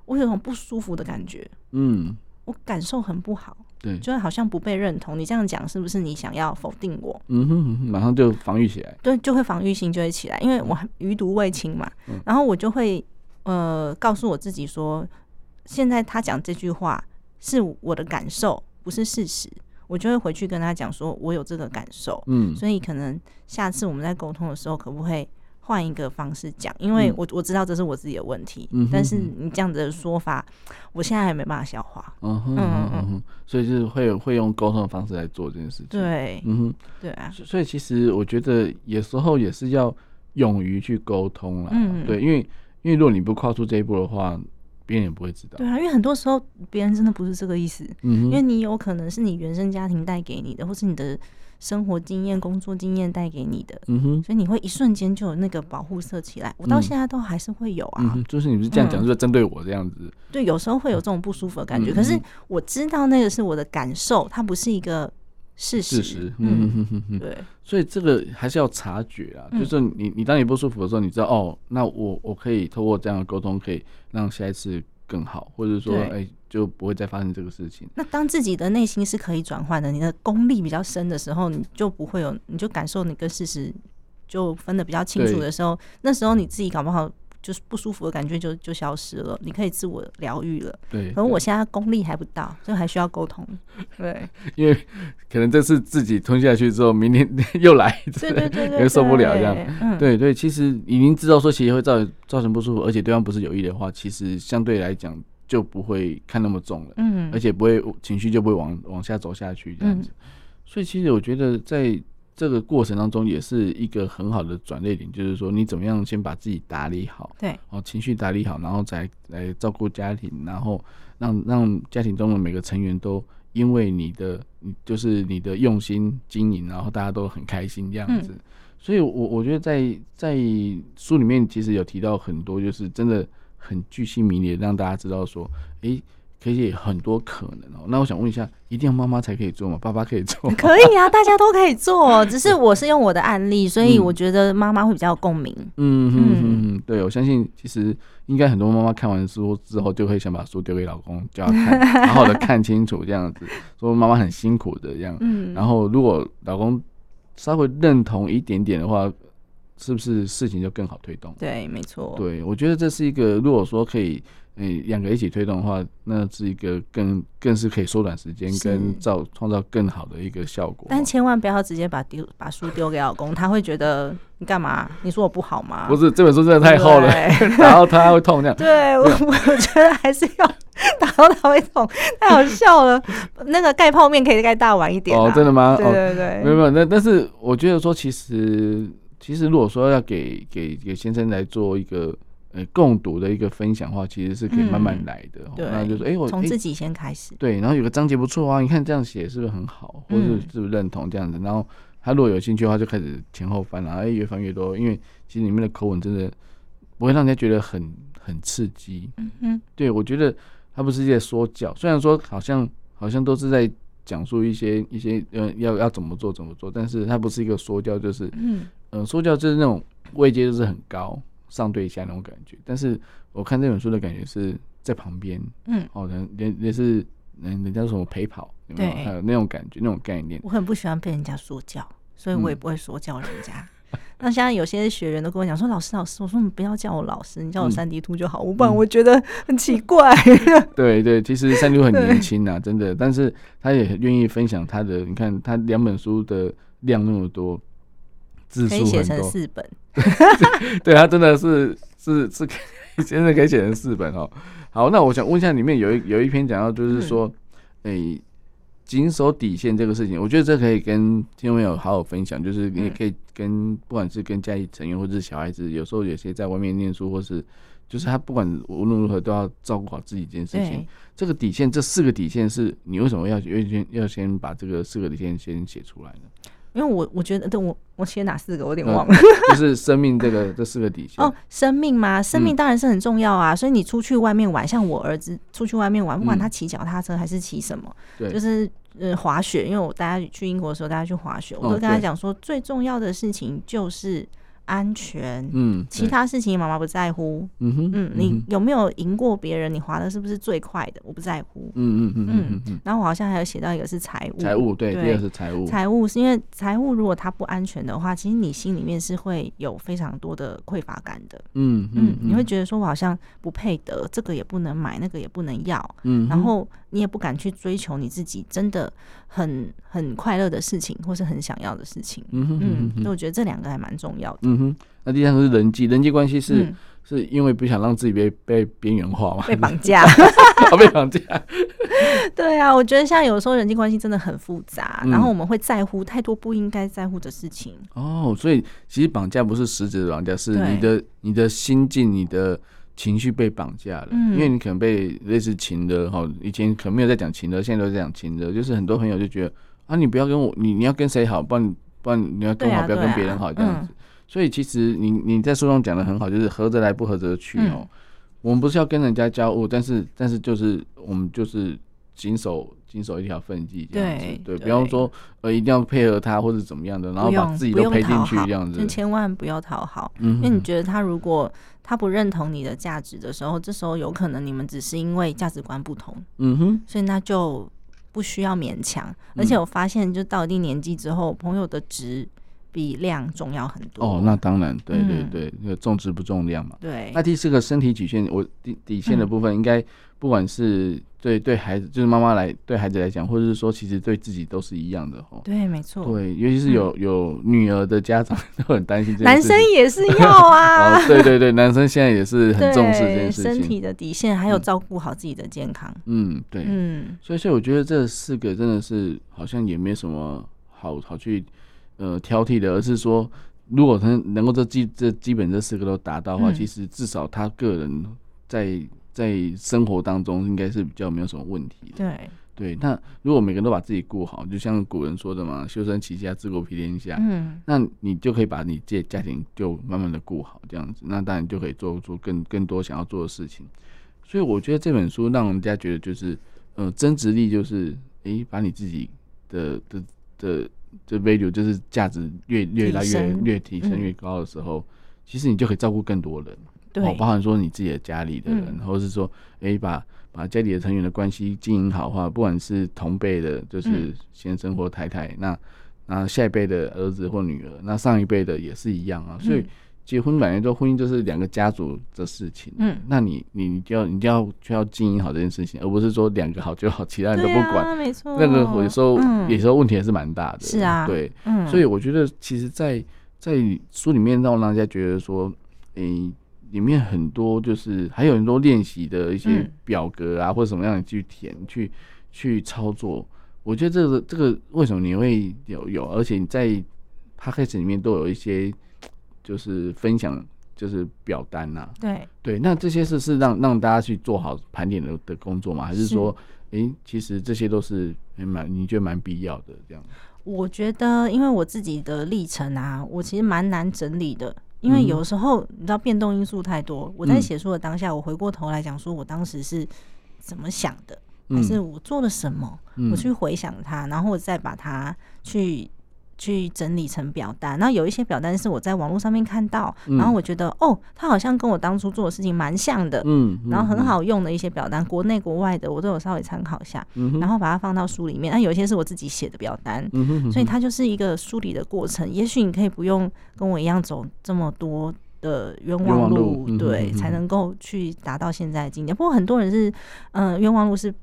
我有种不舒服的感觉，嗯，我感受很不好。对，就好像不被认同。你这样讲是不是你想要否定我？
嗯哼，马上就防御起来。
对，就会防御性就会起来，因为我余毒未清嘛。嗯、然后我就会呃告诉我自己说，现在他讲这句话是我的感受，不是事实。我就会回去跟他讲说，我有这个感受。嗯，所以可能下次我们在沟通的时候，可不可以？换一个方式讲，因为我我知道这是我自己的问题，嗯、但是你这样子的说法，我现在还没办法消化。嗯哼
嗯嗯，所以就是会会用沟通的方式来做这件事情。
对，嗯哼，对啊。
所以其实我觉得有时候也是要勇于去沟通啦。嗯，对，因为因为如果你不跨出这一步的话，别人也不会知道。
对啊，因为很多时候别人真的不是这个意思。嗯，因为你有可能是你原生家庭带给你的，或是你的。生活经验、工作经验带给你的，嗯哼，所以你会一瞬间就有那个保护色起来。我到现在都还是会有啊，
嗯、就是你不是这样讲，就是针对我这样子、嗯。
对，有时候会有这种不舒服的感觉，嗯、可是我知道那个是我的感受，它不是一个事实。事实，嗯哼哼哼，对。
所以这个还是要察觉啊，就是你你当你不舒服的时候，你知道哦，那我我可以透过这样的沟通，可以让下一次更好，或者说哎。欸就不会再发生这个事情。
那当自己的内心是可以转换的，你的功力比较深的时候，你就不会有，你就感受你跟事实就分得比较清楚的时候，那时候你自己搞不好就是不舒服的感觉就就消失了，你可以自我疗愈了。对，可能我现在功力还不到，就还需要沟通。对，
因为可能这次自己吞下去之后，明天 又来一次，对对对，受不了这样。嗯，对对，其实已经知道说其实会造造成不舒服，而且对方不是有意的话，其实相对来讲。就不会看那么重了，嗯，而且不会情绪就不会往往下走下去这样子，嗯，所以其实我觉得在这个过程当中也是一个很好的转捩点，就是说你怎么样先把自己打理好，对，哦，情绪打理好，然后再来照顾家庭，然后让让家庭中的每个成员都因为你的，就是你的用心经营，然后大家都很开心这样子，嗯，所以我我觉得在在书里面其实有提到很多，就是真的。很巨细靡遗让大家知道说，诶、欸，可以很多可能哦。那我想问一下，一定要妈妈才可以做吗？爸爸可以做？
可以啊，大家都可以做。只是我是用我的案例，所以我觉得妈妈会比较有共鸣。嗯
嗯嗯，对，我相信其实应该很多妈妈看完书之后，就会想把书丢给老公，叫他看，好好的看清楚这样子。说妈妈很辛苦的这样。嗯。然后如果老公稍微认同一点点的话。是不是事情就更好推动？
对，没错。
对，我觉得这是一个，如果说可以，诶，两个一起推动的话，那是一个更更是可以缩短时间，跟造创造更好的一个效果。
但千万不要直接把丢把书丢给老公，他会觉得你干嘛？你说我不好吗？
不是，这本书真的太厚了，然后他会痛这样。
对，我我觉得还是要打到他会痛，太好笑了。那个盖泡面可以盖大碗一点
哦，真的吗？
对对对，
没有没有。那但是我觉得说，其实。其实，如果说要给给给先生来做一个呃共读的一个分享的话，其实是可以慢慢来的。嗯、那就是哎，我
从自己先开始。
对，然后有个章节不错啊，你看这样写是不是很好，或者是是不是认同这样子？然后他如果有兴趣的话，就开始前后翻，然后哎越翻越多，因为其实里面的口吻真的不会让人家觉得很很刺激。嗯嗯，对，我觉得他不是在说教，虽然说好像好像都是在讲述一些一些呃要要怎么做怎么做，但是它不是一个说教，就是嗯。嗯，说教就是那种位阶就是很高，上对下那种感觉。但是我看这本书的感觉是在旁边，嗯，哦，人人也是人人家说什么陪跑，有没有？还有那种感觉，那种概念。
我很不喜欢被人家说教，所以我也不会说教人家。嗯、那现在有些学员都跟我讲说：“老师，老师，我说你不要叫我老师，你叫我三 D 兔就好。嗯”我不然我觉得很奇怪。
对对，其实三 D 兔很年轻啊，真的，但是他也很愿意分享他的。你看他两本书的量那么多。字数很多，可以写成四本，对，他真的是是是，真的可以写成四本哦。好，那我想问一下，里面有一有一篇讲到，就是说，诶、嗯，谨守底线这个事情，我觉得这可以跟听众朋友好好分享。就是你也可以跟不管是跟家里成员或者是小孩子，有时候有些在外面念书，或是就是他不管无论如何都要照顾好自己这件事情。这个底线，这四个底线是你为什么要要先要先把这个四个底线先写出来呢？
因为我我觉得，对我我写哪四个，我有点忘了。
就是生命这个 这四个底线。
哦，生命吗？生命当然是很重要啊。嗯、所以你出去外面玩，像我儿子出去外面玩，不管他骑脚踏车还是骑什么，就是呃滑雪。因为我大家去英国的时候，大家去滑雪，我都跟他讲说，最重要的事情就是。安全，嗯，其他事情妈妈不在乎，嗯哼，嗯，你有没有赢过别人？你滑的是不是最快的？我不在乎，嗯嗯嗯嗯，然后我好像还有写到一个是财务，
财务对，第二是财务，
财务是因为财务如果它不安全的话，其实你心里面是会有非常多的匮乏感的，嗯嗯，你会觉得说我好像不配得，这个也不能买，那个也不能要，嗯，然后你也不敢去追求你自己真的很很快乐的事情，或是很想要的事情，嗯嗯，所以我觉得这两个还蛮重要的，嗯。
哼，那第三个是人际，人际关系是、嗯、是因为不想让自己被被边缘化嘛？
被绑架，
被绑架。
对啊，我觉得像有时候人际关系真的很复杂，嗯、然后我们会在乎太多不应该在乎的事情。
哦，所以其实绑架不是实质的绑架，是你的你的心境、你的情绪被绑架了。嗯，因为你可能被类似情的哈，以前可能没有在讲情的，现在都在讲情的，就是很多朋友就觉得啊，你不要跟我，你你要跟谁好，不然不然你要跟我好，啊、不要跟别人好这样子。嗯所以其实你你在书中讲的很好，就是合则来不合则去哦。嗯、我们不是要跟人家交恶，但是但是就是我们就是谨守谨守一条分际这样子。对，对，比方说呃一定要配合他或者怎么样的，然后把自己都赔进去这样子。
就千万不要讨好，嗯、因为你觉得他如果他不认同你的价值的时候，这时候有可能你们只是因为价值观不同。嗯哼，所以那就不需要勉强。而且我发现，就到一定年纪之后，朋友的值。比量重要很多
哦，那当然，对对对，那个重质不重量嘛。
对。
那第四个身体曲线，我底底线的部分，应该不管是对对孩子，就是妈妈来对孩子来讲，或者是说其实对自己都是一样的哦。
对，没错。
对，尤其是有有女儿的家长 都很担心这。
男生也是要啊。
哦，对对对，男生现在也是很重视这件事情。
身体的底线，还有照顾好自己的健康。
嗯，对。嗯。所以，所以我觉得这四个真的是好像也没什么好好去。呃，挑剔的，而是说，如果他能够这基这基本这四个都达到的话，嗯、其实至少他个人在在生活当中应该是比较没有什么问题的。
对
对，那如果每个人都把自己顾好，就像古人说的嘛，“修身齐家治国平天下”，嗯，那你就可以把你这家庭就慢慢的顾好，这样子，那当然就可以做出更更多想要做的事情。所以我觉得这本书让人家觉得就是，呃，增值力就是，诶、欸，把你自己的的的。的这 value 就是价值越越来越越提升越高的时候，嗯、其实你就可以照顾更多人，对，包含说你自己的家里的人，嗯、或者是说，哎、欸，把把家里的成员的关系经营好的话，不管是同辈的，就是先生或太太，嗯、那那下一辈的儿子或女儿，那上一辈的也是一样啊，所以。嗯结婚本来就婚姻就是两个家族的事情，嗯，那你你你就要你就要就要经营好这件事情，而不是说两个好就好，其他人都不管，
啊、没错，
那个有时候、嗯、有时候问题还是蛮大的，
是啊，
对，嗯，所以我觉得其实在，在在书里面让大家觉得说，诶、欸，里面很多就是还有很多练习的一些表格啊，嗯、或者什么样的去填去去操作，我觉得这个这个为什么你会有有，而且你在 podcast 里面都有一些。就是分享，就是表单呐、啊。
对
对，那这些是是让让大家去做好盘点的的工作吗？还是说，哎、欸，其实这些都是蛮你觉得蛮必要的这样？
我觉得，因为我自己的历程啊，我其实蛮难整理的，因为有时候你知道变动因素太多。我在写书的当下，我回过头来讲，说我当时是怎么想的，还是我做了什么？我去回想它，然后我再把它去。去整理成表单，然后有一些表单是我在网络上面看到，嗯、然后我觉得哦，它好像跟我当初做的事情蛮像的，嗯，嗯然后很好用的一些表单，嗯、国内国外的我都有稍微参考一下，嗯、然后把它放到书里面。那有一些是我自己写的表单，嗯、哼哼所以它就是一个梳理的过程。也许你可以不用跟我一样走这么多的冤枉路，路对，嗯、哼哼才能够去达到现在的境界。不过很多人是，嗯、呃，冤枉路是。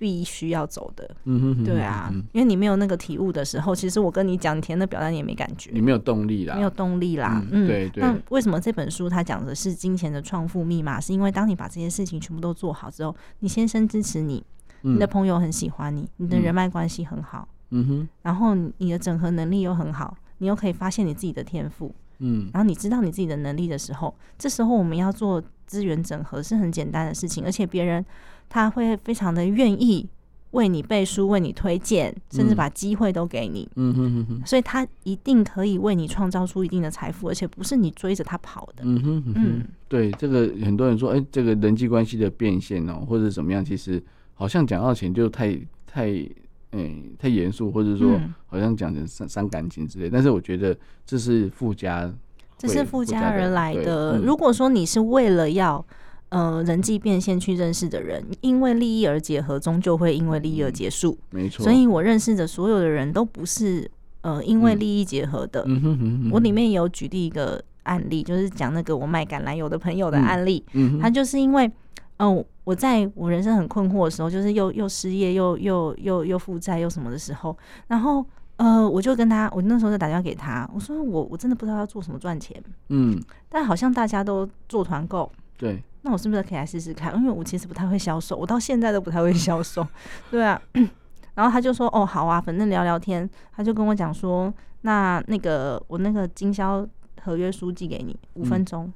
必须要走的，嗯哼，对啊，因为你没有那个体悟的时候，其实我跟你讲，你填的表单你也没感觉，
你没有动力啦，
没有动力啦，嗯，对对。那为什么这本书它讲的是金钱的创富密码？是因为当你把这些事情全部都做好之后，你先生支持你，你的朋友很喜欢你，你的人脉关系很好，
嗯哼，
然后你的整合能力又很好，你又可以发现你自己的天赋，
嗯，
然后你知道你自己的能力的时候，这时候我们要做资源整合是很简单的事情，而且别人他会非常的愿意。为你背书，为你推荐，甚至把机会都给你。
嗯哼哼哼，
所以他一定可以为你创造出一定的财富，而且不是你追着他跑的。
嗯哼哼，嗯，对，这个很多人说，哎、欸，这个人际关系的变现哦，或者怎么样，其实好像讲到钱就太太，嗯、欸，太严肃，或者说好像讲成伤伤感情之类。但是我觉得这是附加，
这是附加而来的。
的嗯、
如果说你是为了要。呃，人际变现去认识的人，因为利益而结合，终究会因为利益而结束。
没错，
所以我认识的所有的人都不是呃因为利益结合的。
嗯哼哼哼。
我里面有举例一个案例，就是讲那个我卖橄榄油的朋友的案例。
嗯哼。
他就是因为，嗯、呃，我在我人生很困惑的时候，就是又又失业又又又又负债又什么的时候，然后呃，我就跟他，我那时候就打电话给他，我说我我真的不知道要做什么赚钱。
嗯。
但好像大家都做团购。
对。
那我是不是可以来试试看？因为我其实不太会销售，我到现在都不太会 销售。对啊，然后他就说：“哦，好啊，反正聊聊天。”他就跟我讲说：“那那个我那个经销合约书寄给你，五分钟。嗯”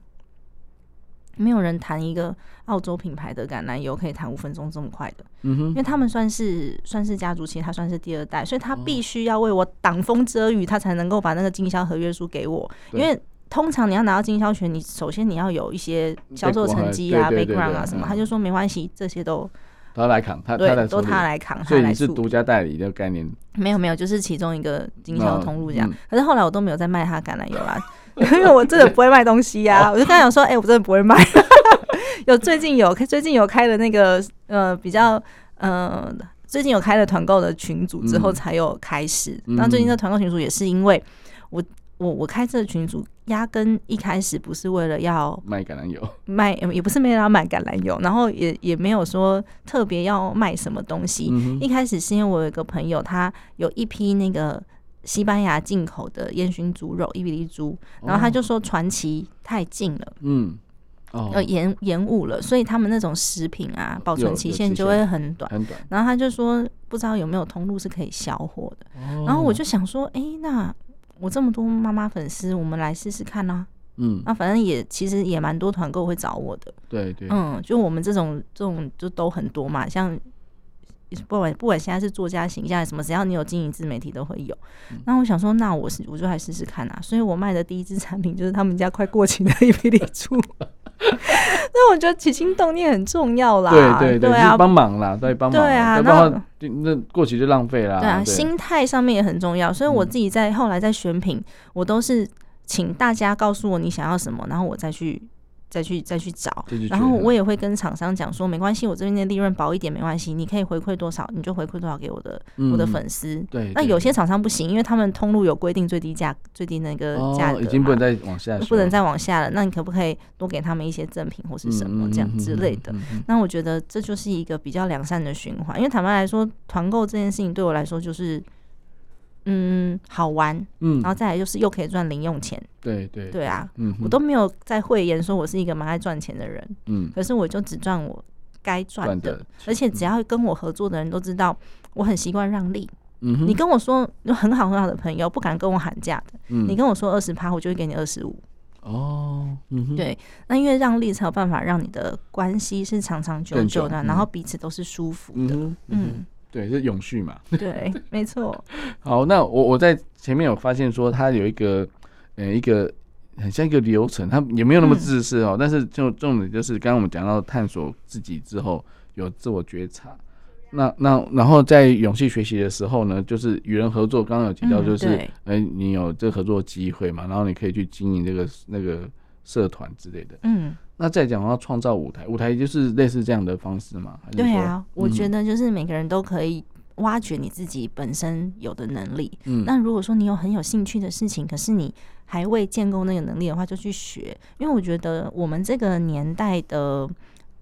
没有人谈一个澳洲品牌的橄榄油可以谈五分钟这么快的。
嗯哼，
因为他们算是算是家族企业，他算是第二代，所以他必须要为我挡风遮雨，他才能够把那个经销合约书给我，因为。通常你要拿到经销权，你首先你要有一些销售成绩啊、background 啊什么。他就说没关系，这些都
他来扛，他
对
他来
都他来扛，
所以你是独家代理的概念？
没有没有，就是其中一个经销通路这样。可是后来我都没有再卖他橄榄油啦，因为我真的不会卖东西呀。我就跟他讲说，哎，我真的不会卖。有最近有最近有开了那个呃比较呃最近有开了团购的群组之后才有开始。那最近的团购群组也是因为我。我我开这个群组，压根一开始不是为了要
卖橄榄油，
卖也不是为了要卖橄榄油，然后也也没有说特别要卖什么东西。嗯、一开始是因为我有一个朋友，他有一批那个西班牙进口的烟熏猪肉，伊比利猪，然后他就说传奇太近了，嗯，延延误了，所以他们那种食品啊，保存期限就会很短，很短。然后他就说不知道有没有通路是可以销货的，哦、然后我就想说，哎、欸，那。我这么多妈妈粉丝，我们来试试看呐、啊。嗯，那反正也其实也蛮多团购会找我的。
对对。
嗯，就我们这种这种就都很多嘛，像不管不管现在是作家形象什么，只要你有经营自媒体都会有。那、嗯、我想说，那我是我就来试试看啊。所以我卖的第一支产品就是他们家快过期的伊比利猪。那我觉得起心动念很重要啦，
对对对，对啊，帮忙啦，对帮忙，对啊，那那过期就浪费啦，
对啊，心态上面也很重要，所以我自己在后来在选品，我都是请大家告诉我你想要什么，然后我再去。再去再去找，然后我也会跟厂商讲说，没关系，我这边的利润薄一点没关系，你可以回馈多少，你就回馈多少给我的、嗯、我的粉丝。
对，
那有些厂商不行，因为他们通路有规定最低价最低那个价格、哦，
已经不能再往下，
不能再往下了。那你可不可以多给他们一些赠品或是什么这样之类的？那我觉得这就是一个比较良善的循环，因为坦白来说，团购这件事情对我来说就是。嗯，好玩，嗯，然后再来就是又可以赚零用钱，
对对
对。啊，
嗯，
我都没有在讳言说我是一个蛮爱赚钱的人，
嗯，
可是我就只赚我该赚的，而且只要跟我合作的人都知道我很习惯让利，你跟我说有很好很好的朋友不敢跟我喊价的，嗯，你跟我说二十趴，我就会给你二十五，
哦，
对，那因为让利才有办法让你的关系是长长久久的，然后彼此都是舒服的，嗯。
对，是永续嘛？
对，没错。
好，那我我在前面有发现说，它有一个呃一个很像一个流程，它也没有那么自私哦。嗯、但是就重点就是，刚刚我们讲到探索自己之后，有自我觉察。那那然后在永续学习的时候呢，就是与人合作。刚刚有提到，就是哎、嗯，你有这个合作机会嘛？然后你可以去经营这个那个社团之类的。嗯。那再讲的话，创造舞台，舞台就是类似这样的方式嘛？
对啊，我觉得就是每个人都可以挖掘你自己本身有的能力。嗯，那如果说你有很有兴趣的事情，可是你还未建构那个能力的话，就去学。因为我觉得我们这个年代的，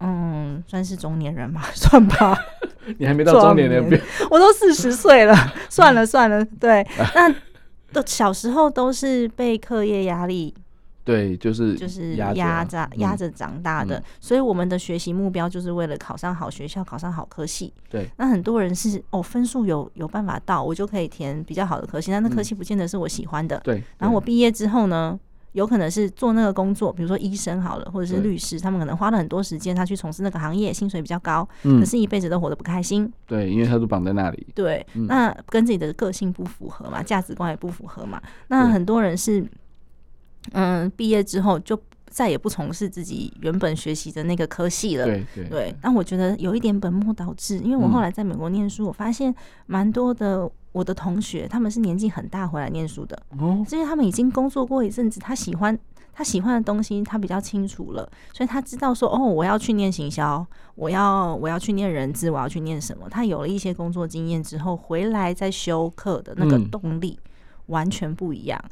嗯，算是中年人嘛，算吧。
你还没到中年人，年
我都四十岁了，算了算了。对，那都小时候都是被课业压力。
对，就是
就是压着压着长大的，嗯、所以我们的学习目标就是为了考上好学校，考上好科系。
对，
那很多人是哦，分数有有办法到，我就可以填比较好的科系，但那科系不见得是我喜欢的。
对、嗯，
然后我毕业之后呢，有可能是做那个工作，比如说医生好了，或者是律师，他们可能花了很多时间，他去从事那个行业，薪水比较高，嗯、可是一辈子都活得不开心。
对，因为他都绑在那里。
对，嗯、那跟自己的个性不符合嘛，价值观也不符合嘛。那很多人是。嗯，毕业之后就再也不从事自己原本学习的那个科系了。
对对，
对。但我觉得有一点本末倒置，因为我后来在美国念书，我发现蛮多的我的同学，他们是年纪很大回来念书的。哦。因为他们已经工作过一阵子，他喜欢他喜欢的东西，他比较清楚了，所以他知道说，哦，我要去念行销，我要我要去念人资，我要去念什么。他有了一些工作经验之后，回来再修课的那个动力完全不一样。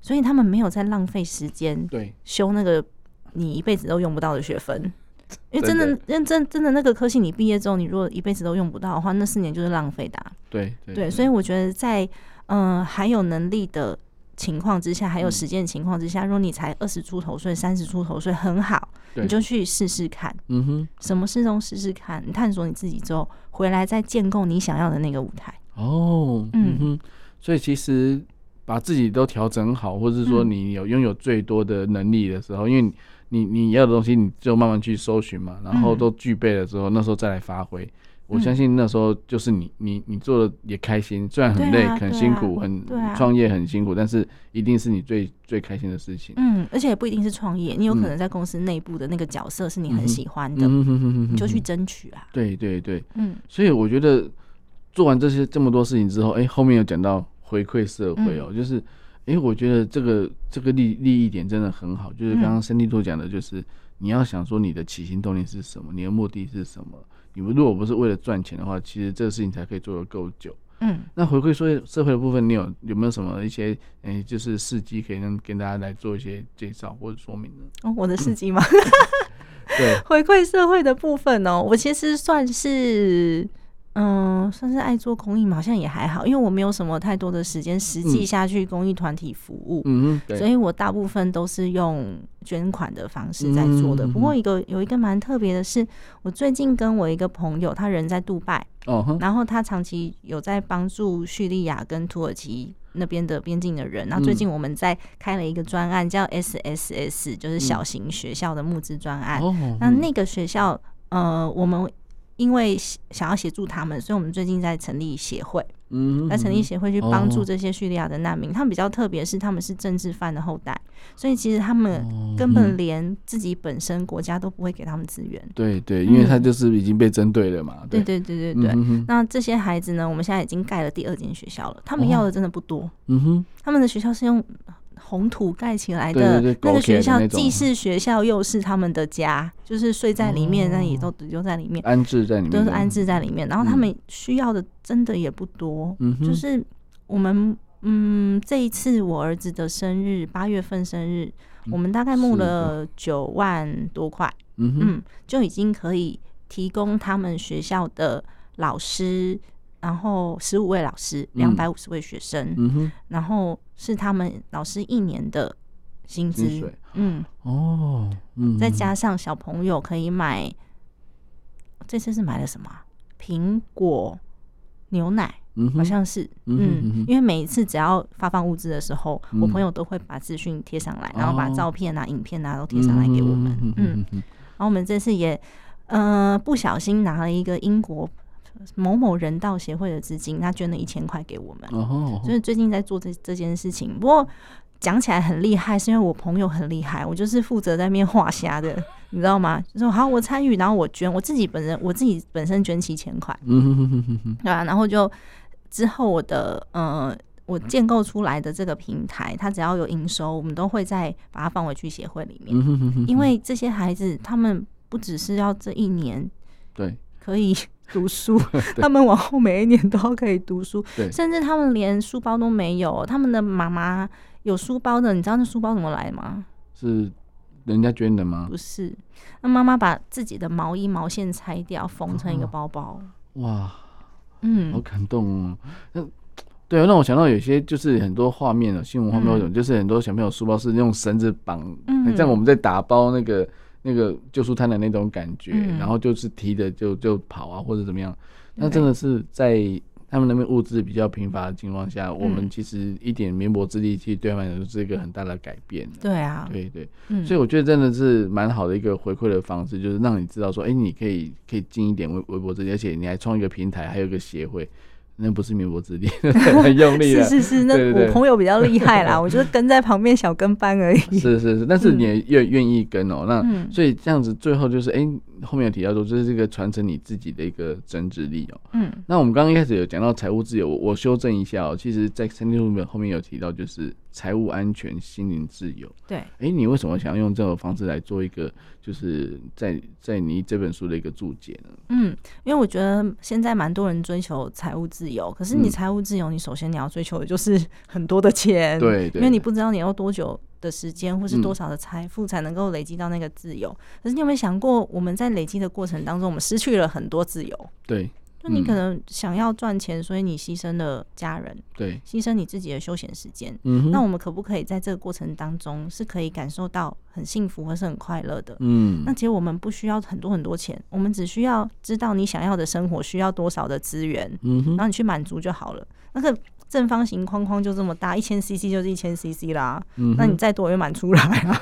所以他们没有在浪费时间，对，修那个你一辈子都用不到的学分，因为真的认真真的那个科系，你毕业之后，你如果一辈子都用不到的话，那四年就是浪费的。
对
对，所以我觉得在嗯还有能力的情况之下，还有时间的情况之下，如果你才二十出头岁、三十出头岁，很好，你就去试试看，嗯哼，什么事都试试看，你探索你自己之后，回来再建构你想要的那个舞台。
哦，嗯哼，所以其实。把自己都调整好，或者是说你有拥有最多的能力的时候，嗯、因为你你要的东西，你就慢慢去搜寻嘛，然后都具备了之后，那时候再来发挥。嗯、我相信那时候就是你你你做的也开心，虽然很累、啊、很辛苦、啊、很创业很辛苦，但是一定是你最最开心的事情。
嗯，而且也不一定是创业，你有可能在公司内部的那个角色是你很喜欢的，你就去争取啊。
对对对，嗯，所以我觉得做完这些这么多事情之后，哎、欸，后面有讲到。回馈社会哦，就是，哎、欸，我觉得这个这个利利益点真的很好。就是刚刚森蒂托讲的，就是你要想说你的起心动念是什么，你的目的是什么。你们如果不是为了赚钱的话，其实这个事情才可以做得够久。嗯，那回馈社会社会的部分，你有有没有什么一些，哎、欸，就是事迹可以跟跟大家来做一些介绍或者说明呢？
哦，我的事迹吗？
对，
回馈社会的部分哦，我其实算是。嗯，算是爱做公益嘛，好像也还好，因为我没有什么太多的时间实际下去公益团体服务，嗯，所以我大部分都是用捐款的方式在做的。不过一个有一个蛮特别的是，我最近跟我一个朋友，他人在杜拜，哦，然后他长期有在帮助叙利亚跟土耳其那边的边境的人，然后最近我们在开了一个专案，叫 SSS，就是小型学校的募资专案。那那个学校，呃，我们。因为想要协助他们，所以我们最近在成立协会，嗯，在成立协会去帮助这些叙利亚的难民。他们比较特别，是他们是政治犯的后代，所以其实他们根本连自己本身国家都不会给他们资源。
对对，因为他就是已经被针对了嘛。
对对对对对。那这些孩子呢，我们现在已经盖了第二间学校了。他们要的真的不多。嗯哼，他们的学校是用。红土盖起来的那个学校，既是学校又是他们的家，就是睡在里面，那也都留在里面，
安置在里面，
都是安置在里面。然后他们需要的真的也不多，就是我们嗯，这一次我儿子的生日，八月份生日，我们大概募了九万多块，嗯，就已经可以提供他们学校的老师。然后十五位老师，两百五十位学生，嗯哼，然后是他们老师一年的薪资，嗯，哦，嗯，再加上小朋友可以买，这次是买了什么？苹果、牛奶，嗯，好像是，嗯，因为每一次只要发放物资的时候，我朋友都会把资讯贴上来，然后把照片啊、影片啊都贴上来给我们，嗯，然后我们这次也，呃，不小心拿了一个英国。某某人道协会的资金，他捐了一千块给我们，所以最近在做这这件事情。不过讲起来很厉害，是因为我朋友很厉害，我就是负责在那边画虾的，你知道吗？就说好，我参与，然后我捐，我自己本人我自己本身捐七千块，对啊，然后就之后我的呃，我建构出来的这个平台，它只要有营收，我们都会再把它放回去协会里面，因为这些孩子他们不只是要这一年，对，可以。读书，他们往后每一年都可以读书，甚至他们连书包都没有。他们的妈妈有书包的，你知道那书包怎么来吗？是
人家捐的吗？
不是，那妈妈把自己的毛衣毛线拆掉，缝成一个包包。
哇，嗯，好感动哦。那对，让我想到有些就是很多画面啊，新闻画面那种，
嗯、
就是很多小朋友书包是用绳子绑，
嗯、
很像我们在打包那个那个救书摊的那种感觉，
嗯、
然后就是提着就就跑啊或者怎么样，那真的是在。他们那边物资比较贫乏的情况下，我们其实一点绵薄之力，其实对他们来说是一个很大的改变。
对啊，
对对，所以我觉得真的是蛮好的一个回馈的方式，就是让你知道说，哎，你可以可以尽一点微微薄之力，而且你还创一个平台，还有一个协会。那不是绵薄之力，很用力的。
是是是，那我朋友比较厉害啦，我就是 跟在旁边小跟班而已。
是是是，但是你也愿愿意跟哦、喔，那、
嗯、
所以这样子最后就是，哎、欸，后面有提到说，这是这个传承你自己的一个增值力哦、喔。
嗯，
那我们刚刚一开始有讲到财务自由，我修正一下哦、喔，其实在三六五本后面有提到就是财务安全、心灵自由。
对，
哎、欸，你为什么想要用这种方式来做一个，就是在在你这本书的一个注解呢？
嗯，因为我觉得现在蛮多人追求财务自由，可是你财务自由，你首先你要追求的就是 很多的钱，
对，
因为你不知道你要多久的时间或是多少的财富才能够累积到那个自由。可是你有没有想过，我们在累积的过程当中，我们失去了很多自由？
对。
就你可能想要赚钱，所以你牺牲了家人，
对，
牺牲你自己的休闲时间。
嗯，
那我们可不可以在这个过程当中是可以感受到很幸福或是很快乐的？
嗯，
那其实我们不需要很多很多钱，我们只需要知道你想要的生活需要多少的资源，
嗯，
然后你去满足就好了。那个正方形框框就这么大，一千 CC 就是一千 CC 啦，
嗯，
那你再多也满出来啊。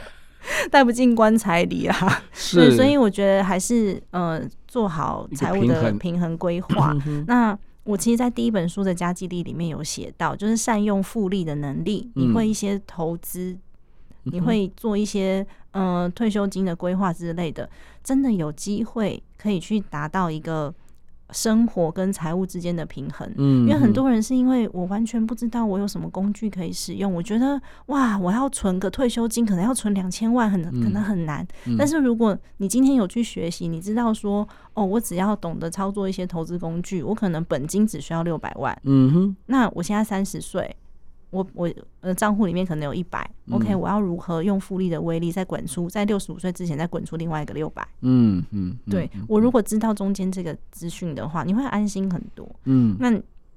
带不进棺材里啊，是，所以我觉得还是呃做好财务的平衡。规划。那我其实，在第一本书的家计力里面有写到，就是善用复利的能力，你会一些投资，你会做一些呃退休金的规划之类的，真的有机会可以去达到一个。生活跟财务之间的平衡，嗯，因为很多人是因为我完全不知道我有什么工具可以使用，我觉得哇，我要存个退休金，可能要存两千万，很可能很难。但是如果你今天有去学习，你知道说，哦，我只要懂得操作一些投资工具，我可能本金只需要六百万，
嗯哼，
那我现在三十岁。我我呃账户里面可能有一百，OK，我要如何用复利的威力再滚出，在六十五岁之前再滚出另外一个六百？
嗯嗯，
对，我如果知道中间这个资讯的话，你会安心很多。
嗯，
那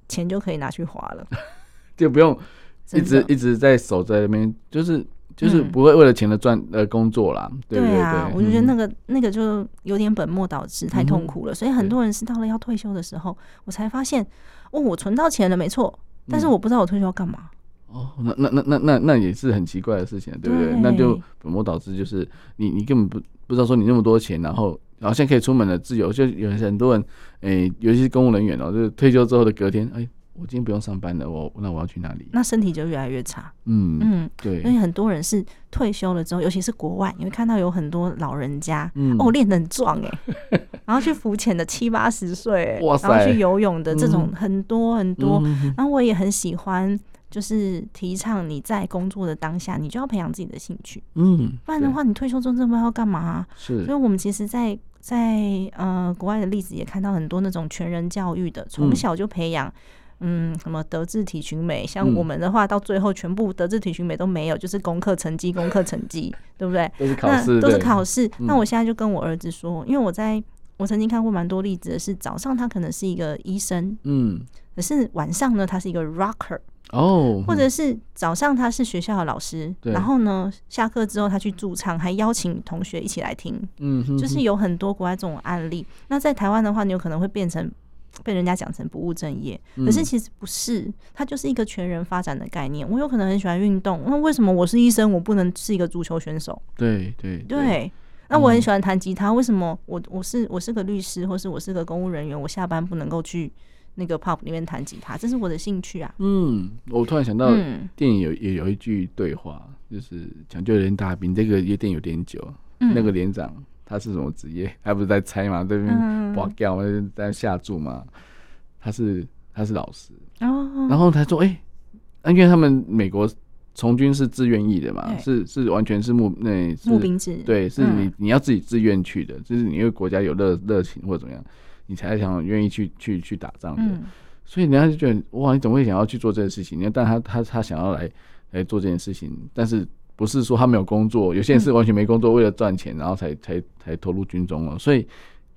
钱就可以拿去花了，
就不用 一直一直在守在那边，就是就是不会为了钱的赚呃工作啦。对对啊，
我就觉得那个那个就有点本末倒置，太痛苦了。所以很多人是到了要退休的时候，我才发现，哦，我存到钱了，没错，但是我不知道我退休要干嘛。
哦，那那那那那那也是很奇怪的事情，对不对？对，那就本末倒置，就是你你根本不不知道说你那么多钱，然后然后现在可以出门的自由，就有很多人，哎、欸，尤其是公务人员哦，就是退休之后的隔天，哎、欸，我今天不用上班了，我那我要去哪里？
那身体就越来越差。
嗯
嗯，
对，
因为很多人是退休了之后，尤其是国外，你会看到有很多老人家，
嗯、
哦，练得很壮哎，然后去浮潜的七八十岁，
哇塞，
然后去游泳的这种很多很多，
嗯、
然后我也很喜欢。就是提倡你在工作的当下，你就要培养自己的兴趣，
嗯，
不然的话，你退休之后真的不知道要干嘛啊。
是，
所以我们其实在，在在呃国外的例子也看到很多那种全人教育的，从小就培养，嗯，什么德智体群美。像我们的话，到最后全部德智体群美都没有，就是功课成绩，功课成绩，对不对？
都是考试，
都是考试。那我现在就跟我儿子说，因为我在我曾经看过蛮多例子的是，早上他可能是一个医生，
嗯，
可是晚上呢，他是一个 rocker。
哦，
或者是早上他是学校的老师，然后呢，下课之后他去驻唱，还邀请同学一起来听。
嗯，
就是有很多国外这种案例。那在台湾的话，你有可能会变成被人家讲成不务正业，可是其实不是，它就是一个全人发展的概念。我有可能很喜欢运动，那为什么我是医生，我不能是一个足球选手？
对对
对。那我很喜欢弹吉他，为什么我我是我是个律师，或是我是个公务人员，我下班不能够去？那个 pop 里面弹吉他，这是我的兴趣啊。
嗯，我突然想到，电影有也有一句对话，就是抢救连大兵。这个夜店有点久，那个连长他是什么职业？他不是在猜嘛？这边拔掉嘛，在下注嘛？他是他是老师。然后他说：“哎，因为他们美国从军是自愿意的嘛，是是完全是募那
募兵制，
对，是你你要自己自愿去的，就是你因为国家有热热情或者怎么样。”你才想愿意去去去打仗的，嗯、所以人家就觉得哇，你怎么会想要去做这件事情？你看，但他他他想要来来做这件事情，但是不是说他没有工作？有些人是完全没工作，为了赚钱，然后才才才投入军中了。所以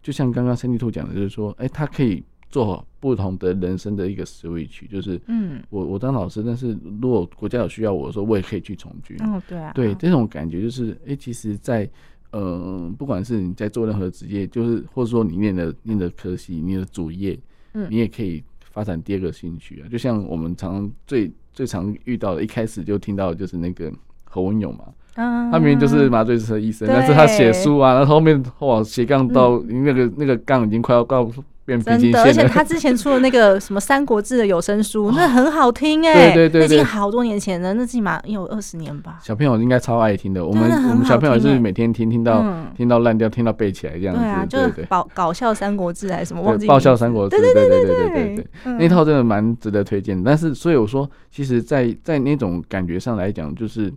就像刚刚 Sandy 兔讲的，就是说，哎、欸，他可以做好不同的人生的一个 switch，就是嗯，我我当老师，但是如果国家有需要我的时候，我也可以去从军。
哦，对啊，
对这种感觉就是，哎、欸，其实在，在呃，不管是你在做任何职业，就是或者说你念的念的科系，你的主业，嗯，你也可以发展第二个兴趣啊。就像我们常最最常遇到的，一开始就听到的就是那个何文勇嘛。他明明就是麻醉科医生，但是他写书啊，然后后面哇斜杠到那个那个杠已经快要到变平行线。
而且他之前出的那个什么《三国志》的有声书，那很好听哎，对对对，已经好多年前了，那起码有二十年吧。
小朋友应该超爱听的，我们我们小朋友就是每天听听到听到烂掉，听到背起来这样子。对啊，
就是搞搞笑《三国志》还是什么忘记
爆笑《三国志》？对对对对对对，那套真的蛮值得推荐。但是所以我说，其实，在在那种感觉上来讲，就是。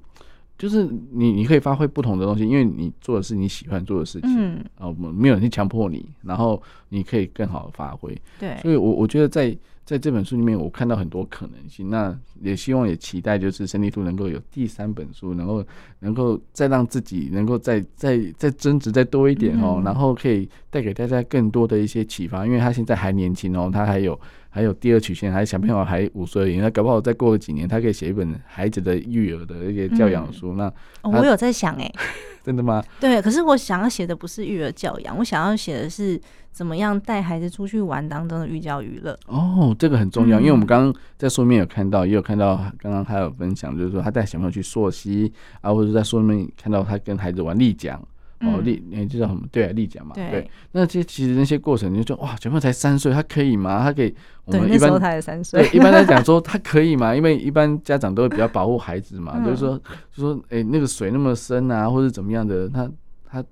就是你，你可以发挥不同的东西，因为你做的是你喜欢做的事情，嗯，啊，我们没有人去强迫你，然后你可以更好的发挥，
对，
所以我我觉得在在这本书里面，我看到很多可能性，那也希望也期待就是生力兔能够有第三本书，能够能够再让自己能够再再再增值再多一点哦，然后可以带给大家更多的一些启发，因为他现在还年轻哦，他还有。还有第二曲线，还有小朋友还五岁而已，那搞不好再过个几年，他可以写一本孩子的育儿的一些教养书。嗯、那、
哦、我有在想，哎，
真的吗？
对，可是我想要写的不是育儿教养，我想要写的是怎么样带孩子出去玩当中的寓教于乐。
哦，这个很重要，嗯、因为我们刚刚在书里面有看到，也有看到刚刚他有分享，就是说他带小朋友去溯溪啊，或者在书里面看到他跟孩子玩立桨。哦，立，你知道什么？对啊，立桨嘛。对。那这其实那些过程，你就说哇，小朋友才三岁，他可以吗？他可以？我们一般
他才三岁。
对，一般来讲说 他可以吗？因为一般家长都会比较保护孩子嘛，就是说，就说，哎，那个水那么深啊，或者怎么样的，他他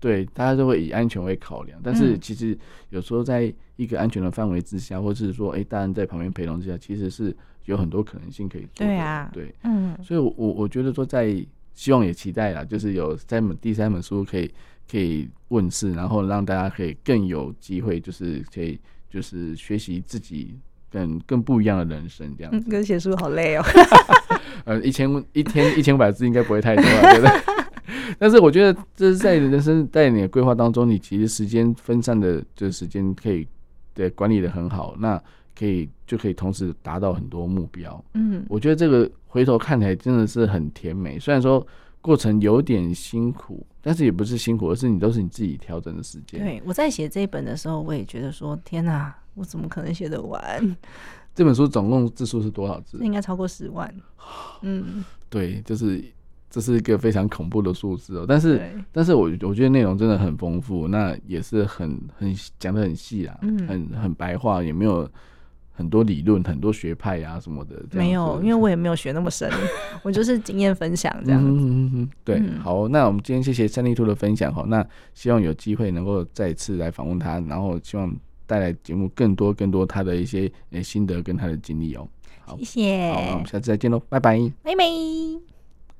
对大家都会以安全为考量。但是其实有时候在一个安全的范围之下，或者是说，哎，大人在旁边陪同之下，其实是有很多可能性可以做。
对啊。
对。嗯。所以我我我觉得说在。希望也期待啦，就是有三本第三本书可以可以问世，然后让大家可以更有机会，就是可以就是学习自己更更不一样的人生这样子。
跟写书好累哦。
呃，一千一天一千五百字应该不会太多，对不对？但是我觉得这是在人生在你的规划当中，你其实时间分散的就是时间可以对管理的很好，那可以就可以同时达到很多目标。嗯，我觉得这个。回头看起来真的是很甜美，虽然说过程有点辛苦，但是也不是辛苦，而是你都是你自己调整的时间。
对，我在写这一本的时候，我也觉得说，天哪，我怎么可能写得完？
这本书总共字数是多少字？
应该超过十万。嗯，
对，就是这是一个非常恐怖的数字哦。但是，但是我我觉得内容真的很丰富，那也是很很讲的很细啊，嗯，很很白话，也没有。很多理论，很多学派呀、啊、什么的，
没有，因为我也没有学那么深，我就是经验分享这样子。
嗯嗯对，嗯、好，那我们今天谢谢生力兔的分享哈，那希望有机会能够再次来访问他，然后希望带来节目更多更多他的一些心得跟他的经历哦。好，
谢谢，
好，那我们下次再见喽，拜拜，
拜拜。